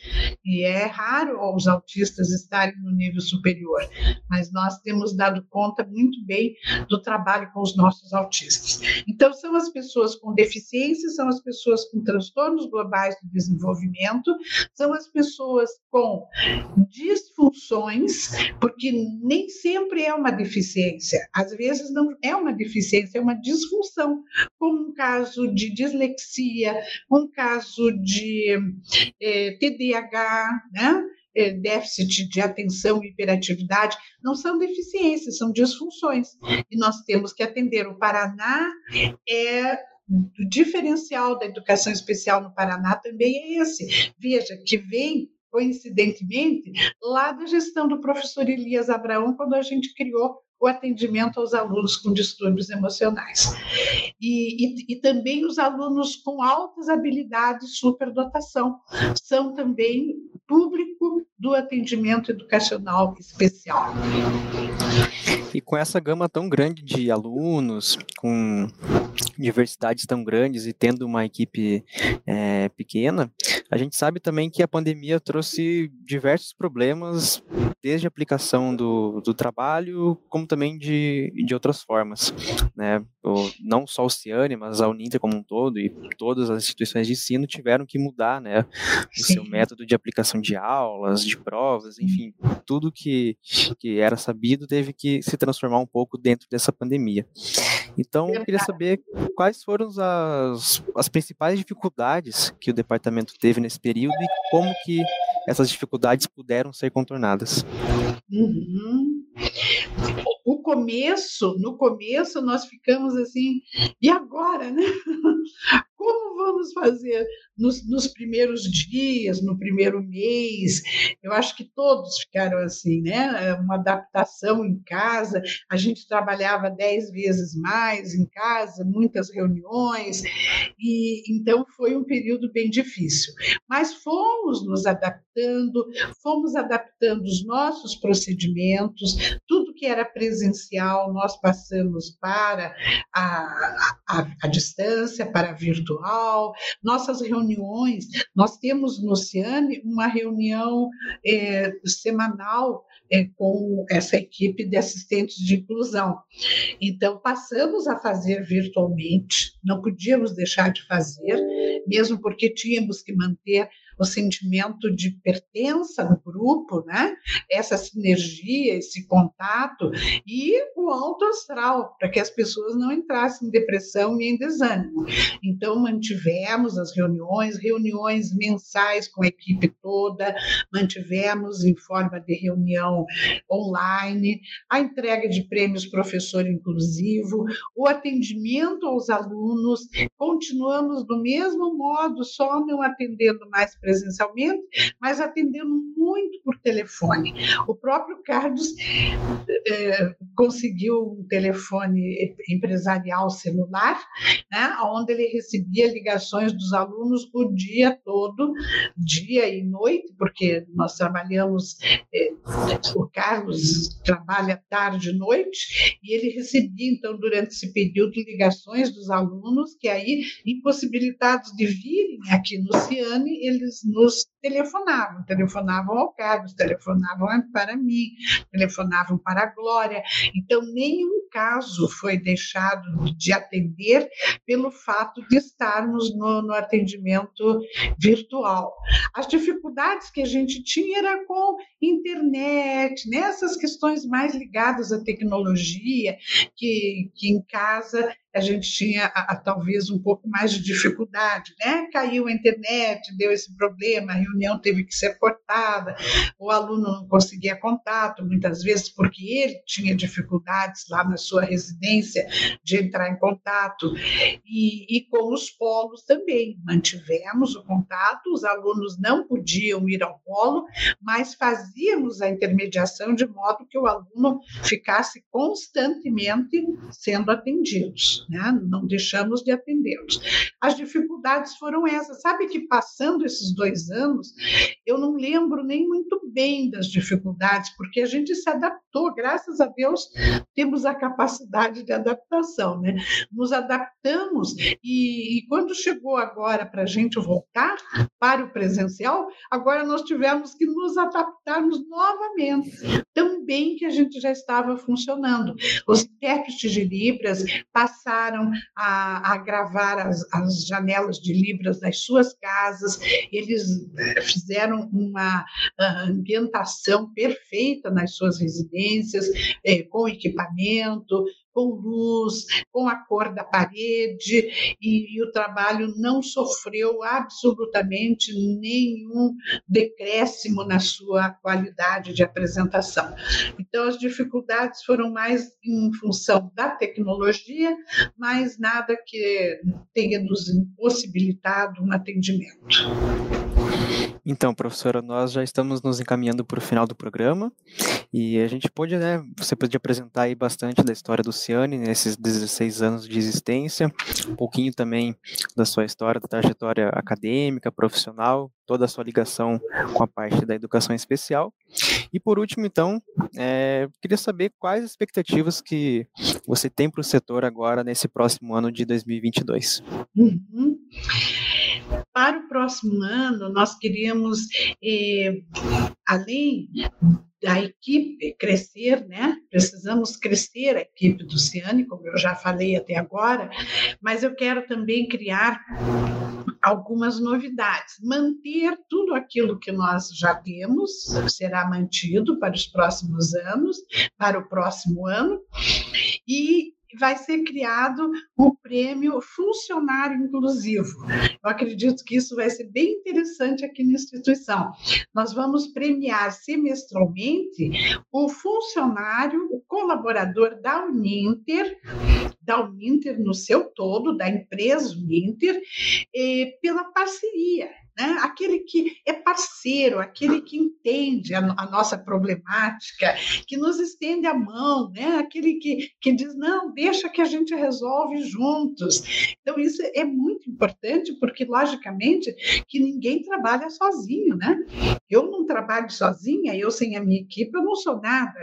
e é raro os autistas estarem no nível superior, mas nós temos dado conta muito bem do trabalho com os nossos autistas. Então, são as pessoas com deficiência, são as pessoas com transtornos globais do desenvolvimento, são as pessoas com disfunções, porque nem sempre é uma deficiência, às vezes não é uma deficiência, é uma disfunção, como um caso de dislexia, um caso de é, eh, TDAH, né? É, déficit de atenção e hiperatividade, não são deficiências, são disfunções. E nós temos que atender. O Paraná é o diferencial da educação especial no Paraná também é esse. Veja, que vem coincidentemente, lá da gestão do professor Elias Abraão, quando a gente criou o atendimento aos alunos com distúrbios emocionais. E, e, e, também os alunos com altas habilidades superdotação são também público do atendimento educacional especial. E com essa gama tão grande de alunos, com diversidades tão grandes e tendo uma equipe é, pequena, A gente sabe também que a pandemia trouxe diversos problemas, desde a aplicação do, do trabalho, como também de, de outras formas. Né? O, não só o Ciane, mas a Uninter como um todo e todas as instituições de ensino tiveram que mudar né, o seu método de aplicação de aulas, de provas, enfim, tudo que, que era sabido teve que se transformar um pouco dentro dessa pandemia. Então, eu queria saber quais foram as, as principais dificuldades que o departamento teve nesse período e como que essas dificuldades puderam ser contornadas. Uhum. O começo, no começo nós ficamos assim, e agora, né? Como vamos fazer nos, nos, primeiros dias, no primeiro mês? Eu acho que todos ficaram assim, né? Uma adaptação em casa. A gente trabalhava dez vezes mais em casa, muitas reuniões, e então foi um período bem difícil. Mas fomos nos adaptando, fomos adaptando os nossos procedimentos, tudo que era presencial nós passamos para a, a, a distância, para a virtual nossas reuniões, nós temos no Ciane uma reunião é, semanal é, com essa equipe de assistentes de inclusão. Então, passamos a fazer virtualmente, não podíamos deixar de fazer, mesmo porque tínhamos que manter o sentimento de pertença no grupo, né? essa sinergia, esse contato e o alto astral, para que as pessoas não entrassem em depressão nem em desânimo. Então, mantivemos as reuniões, reuniões mensais com a equipe toda, mantivemos em forma de reunião online, a entrega de prêmios professor inclusivo, o atendimento aos alunos, continuamos do mesmo modo, só não atendendo mais presencialmente, mas atendendo muito por telefone. O próprio Carlos é, conseguiu um telefone empresarial celular, né, onde ele recebia ligações dos alunos o dia todo, dia e noite, porque nós trabalhamos, é, o Carlos trabalha tarde e noite, e ele recebia, então, durante esse período, ligações dos alunos que aí, impossibilitados de virem aqui no Ciane, eles nos telefonavam, telefonavam ao Carlos, telefonavam para mim, telefonavam para a Glória. Então, nenhum caso foi deixado de atender pelo fato de estarmos no, no atendimento virtual. As dificuldades que a gente tinha era com internet, né? essas questões mais ligadas à tecnologia, que, que em casa a gente tinha a, a, talvez um pouco mais de dificuldade, né? Caiu a internet, deu esse problema, a reunião teve que ser cortada, o aluno não conseguia contato, muitas vezes porque ele tinha dificuldades lá na sua residência de entrar em contato, e, e com os polos também, mantivemos o contato, os alunos não podiam ir ao polo, mas fazíamos a intermediação de modo que o aluno ficasse constantemente sendo atendidos né? não deixamos de atendê-los. As dificuldades foram essas. Sabe que passando esses dois anos, eu não lembro nem muito bem das dificuldades, porque a gente se adaptou, graças a Deus, temos a capacidade de adaptação, né? Nos adaptamos e, e quando chegou agora para a gente voltar para o presencial, agora nós tivemos que nos adaptarmos novamente, tão bem que a gente já estava funcionando. Os intérpretes de Libras passaram passaram a, a gravar as, as, janelas de Libras das suas casas, eles eh, fizeram uma ah, ambientação perfeita nas suas residências, eh, com equipamento, com luz, com a cor da parede, e, e o trabalho não sofreu absolutamente nenhum decréscimo na sua qualidade de apresentação. Então, as dificuldades foram mais em função da tecnologia, mas nada que tenha nos impossibilitado um atendimento. Então, professora, nós já estamos nos encaminhando para o final do programa e a gente pôde, né, você pode apresentar aí bastante da história do Ciane nesses 16 anos de existência, um pouquinho também da sua história, da trajetória acadêmica, profissional, toda a sua ligação com a parte da educação especial. E por último, então, é, queria saber quais expectativas que você tem para o setor agora nesse próximo ano de 2022. Uhum. Para o próximo ano, nós queríamos, eh, além da equipe crescer, né? Precisamos crescer a equipe do Ciane, como eu já falei até agora, mas eu quero também criar algumas novidades. Manter tudo aquilo que nós já temos, será mantido para os próximos anos, para o próximo ano, e vai ser criado o prêmio Funcionário Inclusivo. Eu acredito que isso vai ser bem interessante aqui na instituição. Nós vamos premiar semestralmente o funcionário, o colaborador da Uninter, da Uninter no seu todo, da empresa Uninter, eh, pela parceria né? aquele que é parceiro, aquele que entende a, a, nossa problemática, que nos estende a mão, né? aquele que, que diz, não, deixa que a gente resolve juntos. Então, isso é muito importante, porque, logicamente, que ninguém trabalha sozinho, né? Eu não trabalho sozinha, eu sem a minha equipe, eu não sou nada.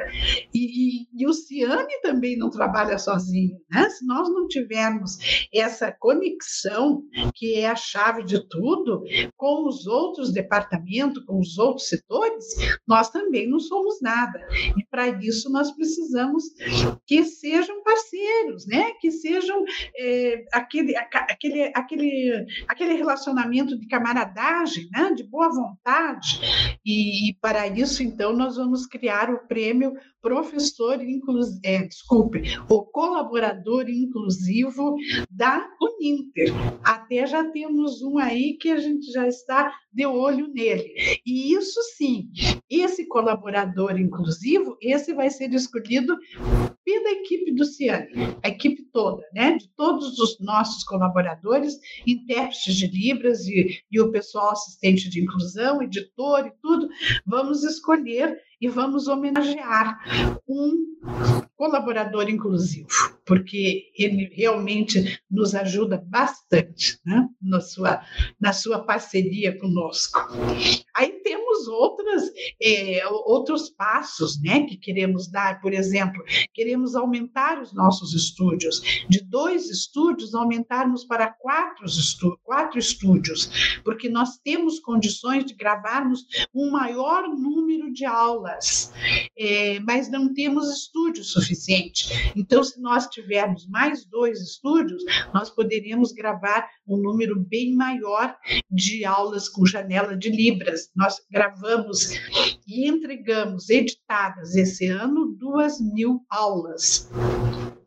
E, e, e o Ciane também não trabalha sozinho, né? Se nós não tivermos essa conexão, que é a chave de tudo, com os outros departamentos, com os outros setores, nós também não somos nada. E para isso nós precisamos que sejam parceiros, né? Que sejam é, aquele, aquele, aquele, aquele relacionamento de camaradagem, né? De boa vontade. E, e para isso, então, nós vamos criar o prêmio professor inclusivo, é, desculpe, o colaborador inclusivo da Uninter. Até já temos um aí que a gente já está de olho nele. E isso sim, esse colaborador inclusivo, esse vai ser escolhido pela equipe do Ciane, a equipe toda, né? De todos os nossos colaboradores, intérpretes de Libras e, e o pessoal assistente de inclusão, editor e tudo, vamos escolher e vamos homenagear um colaborador inclusivo, porque ele realmente nos ajuda bastante né? na, sua, na sua parceria conosco. Aí temos outras, é, outros passos né, que queremos dar, por exemplo, queremos aumentar os nossos estúdios, de dois estúdios aumentarmos para quatro, estú quatro estúdios, porque nós temos condições de gravarmos um maior número de aulas, é, mas não temos estúdios suficiente. Então, se nós tivermos mais dois estúdios, nós poderíamos gravar um número bem maior de aulas com janela de Libras. Nós gravamos e entregamos editadas esse ano duas mil aulas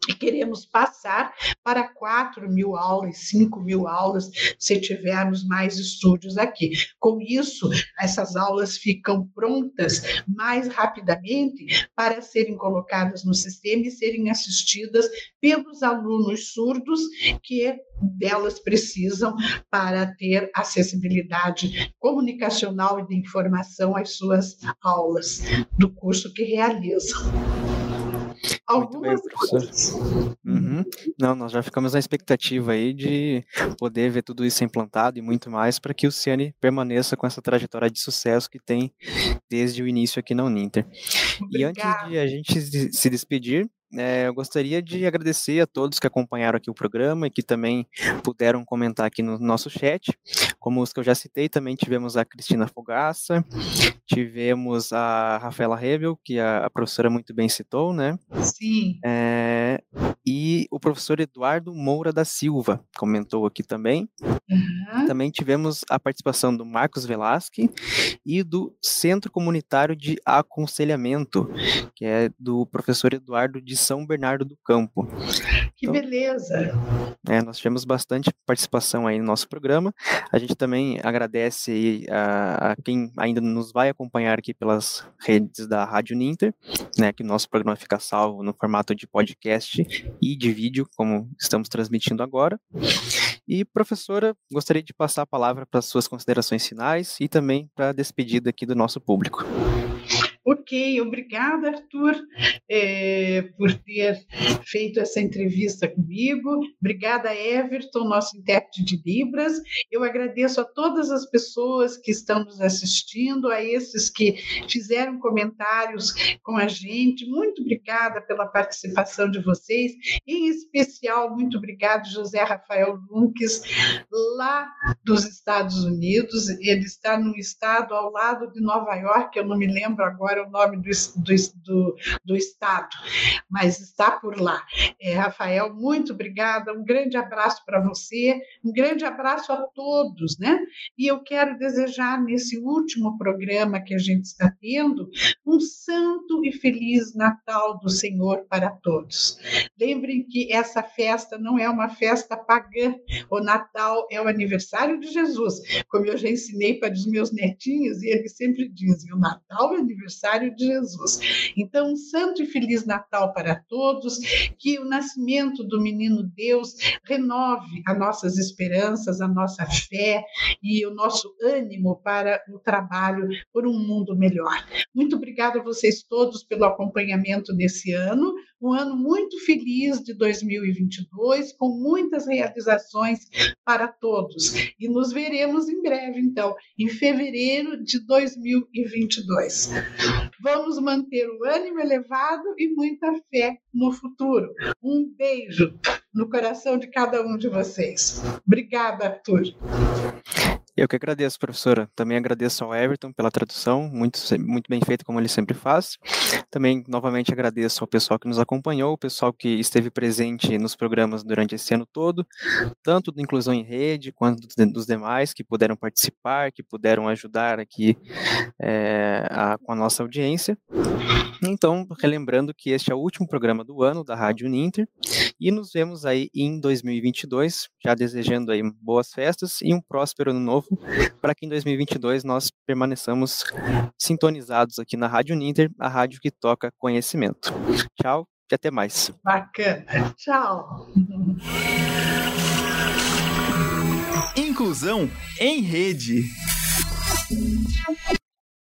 e queremos passar para 4 mil aulas, 5 mil aulas, se tivermos mais estúdios aqui. Com isso, essas aulas ficam prontas mais rapidamente para serem colocadas no sistema e serem assistidas pelos alunos surdos que delas precisam para ter acessibilidade comunicacional e de informação às suas aulas do curso que realizam. Algumas coisas. Uhum. Não, nós já ficamos na expectativa aí de poder ver tudo isso implantado e muito mais para que o Ciane permaneça com essa trajetória de sucesso que tem desde o início aqui na Uninter. Obrigada. E antes de a gente se despedir, é, eu gostaria de agradecer a todos que acompanharam aqui o programa e que também puderam comentar aqui no nosso chat. Como os que eu já citei, também tivemos a Cristina Fogaça, tivemos a Rafaela Rebel, que a, a professora muito bem citou, né? Sim. É, e o professor Eduardo Moura da Silva comentou aqui também. Uhum. Também tivemos a participação do Marcos Velasque e do Centro Comunitário de Aconselhamento, que é do professor Eduardo de são Bernardo do Campo. Que então, beleza! É, nós tivemos bastante participação aí no nosso programa. A gente também agradece a, a, quem ainda nos vai acompanhar aqui pelas redes da Rádio Ninter, né, que o nosso programa fica salvo no formato de podcast e de vídeo, como estamos transmitindo agora. E, professora, gostaria de passar a palavra para as suas considerações finais e também para a despedida aqui do nosso público. Ok, obrigada, Arthur, é, por ter feito essa entrevista comigo. Obrigada, Everton, nosso intérprete de Libras. Eu agradeço a todas as pessoas que estão nos assistindo, a esses que fizeram comentários com a gente. Muito obrigada pela participação de vocês. Em especial, muito obrigado, José Rafael Lunques, lá dos Estados Unidos. Ele está num estado ao lado de Nova York, eu não me lembro agora o nome do, do, do, do estado, mas está por lá. É, Rafael, muito obrigada, um grande abraço para você, um grande abraço a todos, né? E eu quero desejar nesse último programa que a gente está tendo um santo e feliz Natal do Senhor para todos. Lembrem que essa festa não é uma festa pagã, o Natal é o aniversário de Jesus, como eu já ensinei para os meus netinhos e eles sempre dizem: o Natal é o aniversário de Jesus. Então, um santo e feliz Natal para todos, que o nascimento do menino Deus renove as nossas esperanças, a nossa fé e o nosso ânimo para o trabalho por um mundo melhor. Muito obrigada a vocês todos pelo acompanhamento nesse ano, um ano muito feliz de 2022, com muitas realizações para todos. E nos veremos em breve, então, em fevereiro de 2022. Vamos manter o ânimo elevado e muita fé no futuro. Um beijo no coração de cada um de vocês. Obrigada, Arthur. Eu que agradeço, professora. Também agradeço ao Everton pela tradução, muito, muito bem feito, como ele sempre faz. Também, novamente, agradeço ao pessoal que nos acompanhou, o pessoal que esteve presente nos programas durante esse ano todo, tanto do Inclusão em Rede, quanto dos demais que puderam participar, que puderam ajudar aqui é, a, com a nossa audiência. Então, relembrando que este é o último programa do ano da Rádio Uninter, e nos vemos aí em 2022, já desejando aí boas festas e um próspero ano novo para que em 2022 nós permaneçamos sintonizados aqui na Rádio Ninter, a rádio que toca conhecimento. Tchau e até mais. Bacana. Tchau. Inclusão em rede.